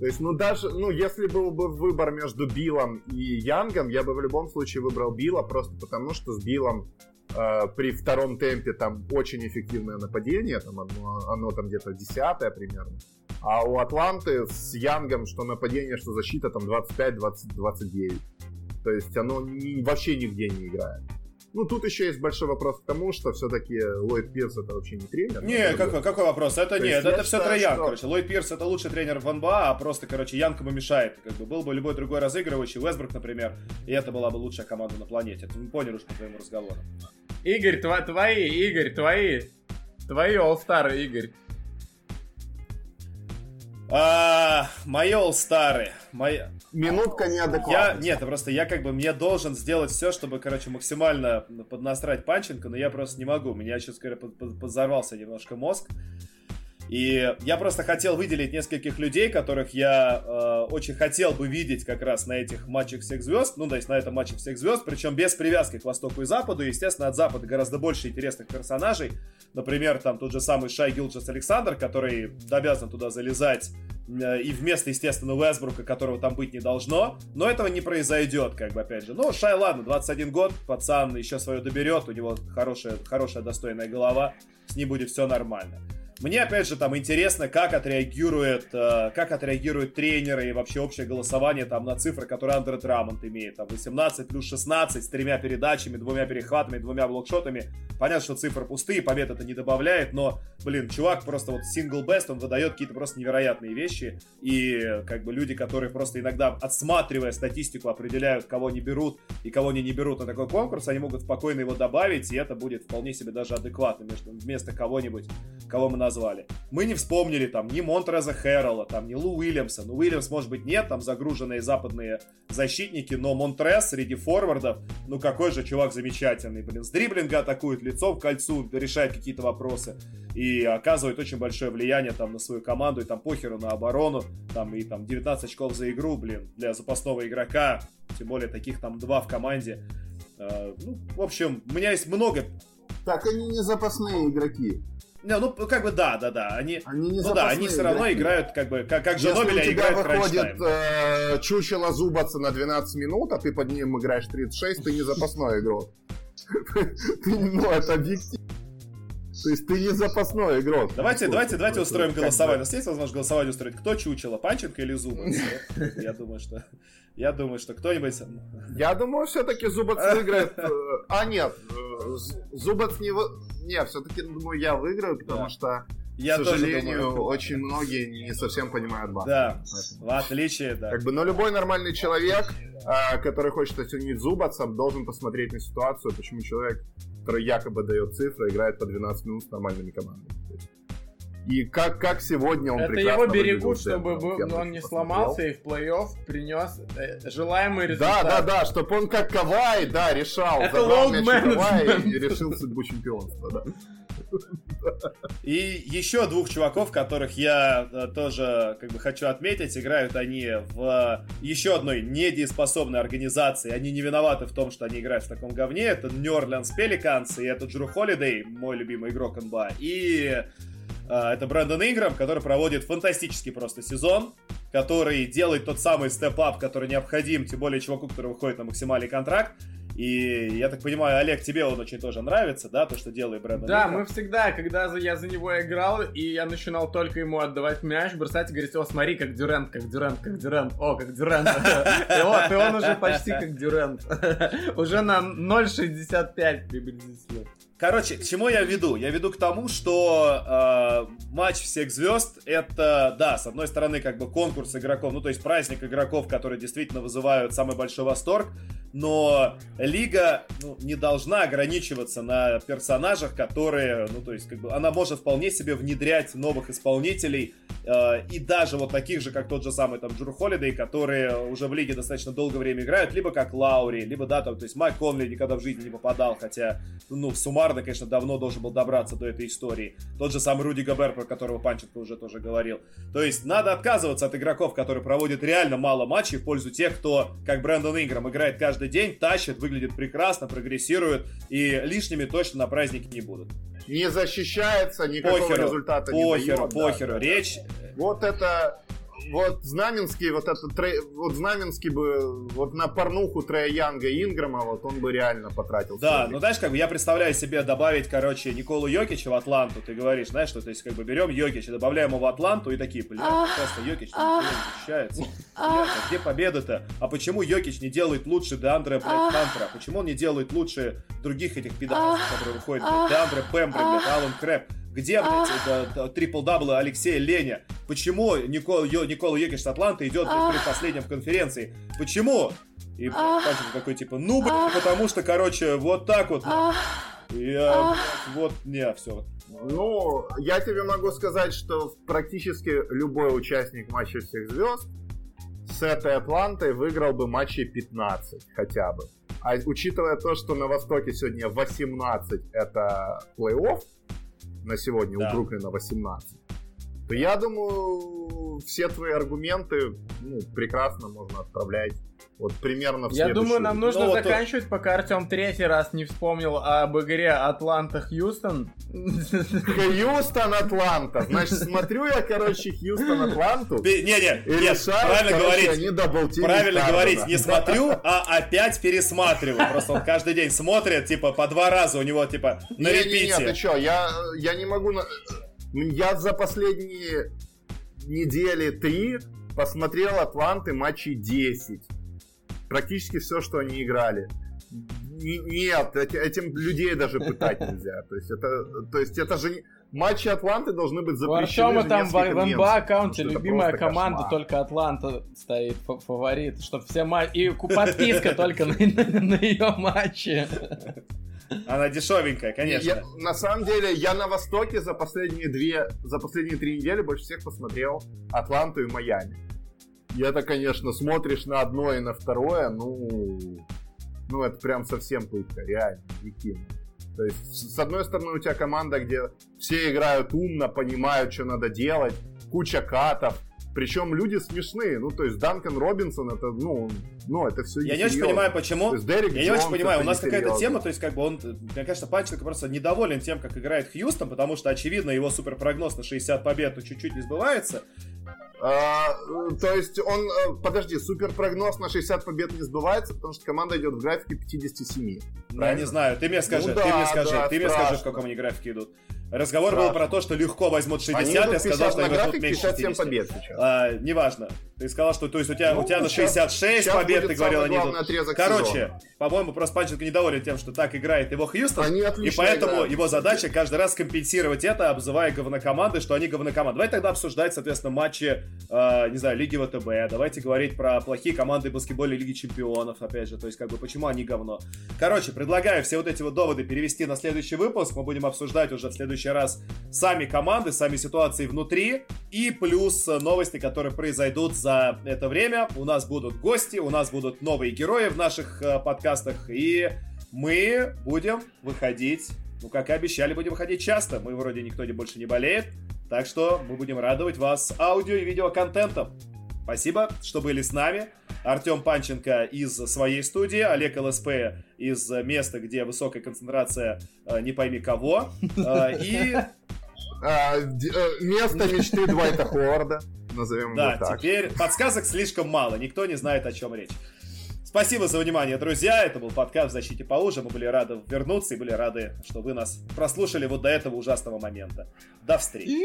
То есть, ну даже, ну если был бы выбор между Биллом и Янгом, я бы в любом случае выбрал Билла, просто потому что с Биллом э, при втором темпе там очень эффективное нападение, там оно, оно там где-то десятое примерно. А у Атланты с Янгом, что нападение, что защита, там 25-29. То есть оно ни, вообще нигде не играет. Ну, тут еще есть большой вопрос к тому, что все-таки Ллойд Пирс это вообще не тренер. Не, какой, какой вопрос? Это То нет, это все Троян, что... короче. Ллойд Пирс это лучший тренер в НБА, а просто, короче, Янг ему мешает. Как бы был бы любой другой разыгрывающий, Вестбрук, например, и это была бы лучшая команда на планете. Ты понял уж по твоему разговору. Игорь, тв- твои, Игорь, твои. Твои All-Star, Игорь. А, мои All-Star. Мои... Минутка неадекватности. Я, нет, просто я как бы, мне должен сделать все, чтобы, короче, максимально поднастрать Панченко, но я просто не могу. У меня сейчас, говоря, подзорвался немножко мозг. И я просто хотел выделить нескольких людей, которых я э, очень хотел бы видеть как раз на этих матчах всех звезд, ну, то есть на этом матче всех звезд, причем без привязки к Востоку и Западу. Естественно, от Запада гораздо больше интересных персонажей. Например, там тот же самый Шай Гилджес Александр, который обязан туда залезать, э, и вместо, естественно, Уэсбрука, которого там быть не должно. Но этого не произойдет, как бы, опять же. Ну, Шай, ладно, 21 год, пацан еще свое доберет, у него хорошая, хорошая достойная голова, с ним будет все нормально. Мне, опять же, там интересно, как отреагирует, э, как отреагируют тренеры и вообще общее голосование там на цифры, которые Андре Драмонт имеет. Там 18 плюс 16 с тремя передачами, двумя перехватами, двумя блокшотами. Понятно, что цифры пустые, побед это не добавляет, но, блин, чувак просто вот сингл бест, он выдает какие-то просто невероятные вещи. И как бы люди, которые просто иногда, отсматривая статистику, определяют, кого не берут и кого они не берут на такой конкурс, они могут спокойно его добавить, и это будет вполне себе даже адекватно между, вместо кого-нибудь, кого мы назвали. Мы не вспомнили там ни Монтреза Хэрролла, там ни Лу Уильямса. Ну, Уильямс, может быть, нет, там загруженные западные защитники, но Монтрез среди форвардов, ну, какой же чувак замечательный, блин. С дриблинга атакует, лицом в кольцу, решает какие-то вопросы и оказывает очень большое влияние там на свою команду, и там похеру на оборону, там и там 19 очков за игру, блин, для запасного игрока, тем более таких там два в команде. Uh, ну, в общем, у меня есть много... Так они не запасные игроки. Не, ну, как бы да, да, да. Они, они не ну да, они все равно играют, как бы, как, как же Нобеля играют выходит э, чучело зубаться на 12 минут, а ты под ним играешь 36, ты не запасной игрок. Ну, это объективно. То есть ты не запасной игрок. Давайте, давайте, давайте устроим голосование. У нас есть возможность голосование устроить? Кто чучело, Панченко или Зубац? Я думаю, что... Я думаю, что кто-нибудь... Я думаю, все-таки Зубац выиграет. Э, а, нет, э, Зубац не... Не, все-таки, думаю, я выиграю, потому что я к сожалению, думаю. очень многие не совсем понимают баскетбол. Да, в отличие, да. Как бы, но любой нормальный человек, а, который хочет оценить Зубаца, должен посмотреть на ситуацию, почему человек который якобы дает цифры, играет по 12 минут с нормальными командами. И как, как сегодня он Это его берегут, чтобы был, но он не сломался и в плей-офф принес э, желаемый результат. Да, да, да, чтобы он как Кавай, да, решал. Это лоуд и решил судьбу чемпионства, да. И еще двух чуваков, которых я э, тоже как бы хочу отметить, играют они в еще одной недееспособной организации. Они не виноваты в том, что они играют в таком говне. Это New Orleans Pelicans, и это Джру Холидей, мой любимый игрок НБА. И э, это Брэндон Инграм, который проводит фантастический просто сезон, который делает тот самый степ-ап, который необходим, тем более чуваку, который выходит на максимальный контракт. И я так понимаю, Олег, тебе он очень тоже нравится, да, то, что делает Брэндон Да, мы всегда, когда я за него играл, и я начинал только ему отдавать мяч, бросать и говорить, о, смотри, как Дюрент, как Дюрент, как Дюрент, о, как Дюрент. И вот, и он уже почти как Дюрент. Уже на 0.65 приблизительно. Короче, к чему я веду? Я веду к тому, что э, матч всех звезд это, да, с одной стороны, как бы конкурс игроков, ну то есть праздник игроков, которые действительно вызывают самый большой восторг, но лига ну, не должна ограничиваться на персонажах, которые, ну то есть, как бы, она может вполне себе внедрять новых исполнителей э, и даже вот таких же, как тот же самый там Джур Холидей, которые уже в лиге достаточно долгое время играют, либо как Лаури, либо да, там, то есть Майк Конли никогда в жизни не попадал, хотя, ну, суммарно, конечно, давно должен был добраться до этой истории. Тот же самый Руди Габер, про которого Панченко уже тоже говорил. То есть надо отказываться от игроков, которые проводят реально мало матчей в пользу тех, кто, как Брэндон Инграм, играет каждый каждый день, тащит, выглядит прекрасно, прогрессирует, и лишними точно на празднике не будут. Не защищается, никакого похеру, результата похеру, не дает. Похеру, да, речь... Вот это вот Знаменский, вот этот трей, вот Знаменский бы вот на порнуху Трея Янга и Инграма, вот он бы реально потратил. Да, ну знаешь, как бы я представляю себе добавить, короче, Николу Йокича в Атланту, ты говоришь, знаешь, что, то есть, как бы берем Йокича, добавляем его в Атланту и такие, блядь, просто Йокич не защищается. а где победа-то? А почему Йокич не делает лучше Деандре, блядь? Почему он не делает лучше других этих пидоров, которые выходят, блядь, Деандре Пембри, блядь, Алан Крэп? Где, блядь, трипл-даблы Алексея Леня? Почему Никола, Йо, Никола Йокич с Атланты идет при последнем в конференции? Почему? И Панченко такой, типа, ну, блядь, потому что, короче, вот так вот. Я, вот, не, все. Ну, я тебе могу сказать, что практически любой участник матча всех звезд с этой Атлантой выиграл бы матчи 15 хотя бы. А учитывая то, что на Востоке сегодня 18 это плей-офф, на сегодня да. у Бруклина 18, то я думаю, все твои аргументы ну, прекрасно можно отправлять вот примерно в Я думаю, нам нужно ну, заканчивать, вот... пока Артем третий раз не вспомнил об игре Атланта-Хьюстон. Хьюстон-Атланта. Значит, смотрю я, короче, Хьюстон-Атланту. Не-не, правильно говорить. Правильно говорить, не смотрю, а опять пересматриваю. Просто он каждый день смотрит, типа, по два раза у него, типа, на репите. Нет, ты чё, я, я не могу... Я за последние недели три посмотрел Атланты матчей 10 практически все, что они играли. Нет, этим людей даже пытать нельзя. То есть это, то есть это же матчи Атланты должны быть запрещены. Артема там в НБА аккаунте любимая команда, только Атланта стоит фаворит, чтобы все матчи... И подписка только на ее матчи. Она дешевенькая, конечно. Я, на самом деле, я на Востоке за последние две, за последние три недели больше всех посмотрел Атланту и Майами. И это, конечно, смотришь на одно и на второе, ну, ну это прям совсем пытка, реально, объективно. То есть, с одной стороны, у тебя команда, где все играют умно, понимают, что надо делать, куча катов, Причем люди смешные. Ну, то есть Данкан Робинсон, это, ну, ну это все Я не очень понимаю, почему. Я не очень понимаю, у нас какая-то тема, то есть как бы он, мне кажется, Панченко просто недоволен тем, как играет Хьюстон, потому что, очевидно, его суперпрогноз на 60 побед чуть-чуть не сбывается. А, то есть он, э, подожди, супер прогноз на 60 побед не сбывается, потому что команда идет в графике 57. Ну, я не знаю, ты мне скажи, ну, да, ты мне скажи, да, ты мне скажи, в каком они графике идут. Разговор Страшно. был про то, что легко возьмут 60, я сказал, что они возьмут меньше 50. побед сейчас. А, неважно. Ты сказал, что то есть у тебя, ну, у тебя на 66 сейчас побед, ты говорил, они идут. Короче, по-моему, просто Панченко недоволен тем, что так играет его Хьюстон, они и поэтому играют. его задача каждый раз компенсировать это, обзывая говнокоманды, что они говнокоманды. Давайте тогда обсуждать, соответственно, матчи, э, не знаю, Лиги ВТБ, давайте говорить про плохие команды баскетбольной Лиги Чемпионов, опять же, то есть как бы почему они говно. Короче, предлагаю все вот эти вот доводы перевести на следующий выпуск, мы будем обсуждать уже в следующий раз сами команды, сами ситуации внутри и плюс новости, которые произойдут за это время. У нас будут гости, у нас будут новые герои в наших э, подкастах, и мы будем выходить, ну, как и обещали, будем выходить часто. Мы вроде никто не больше не болеет, так что мы будем радовать вас аудио и видеоконтентом. Спасибо, что были с нами. Артем Панченко из своей студии, Олег ЛСП из места, где высокая концентрация э, не пойми кого. Э, и... А, место мечты Двайта Ховарда назовем да, его так. теперь подсказок слишком мало, никто не знает, о чем речь. Спасибо за внимание, друзья. Это был подкаст в защите по Мы были рады вернуться и были рады, что вы нас прослушали вот до этого ужасного момента. До встречи.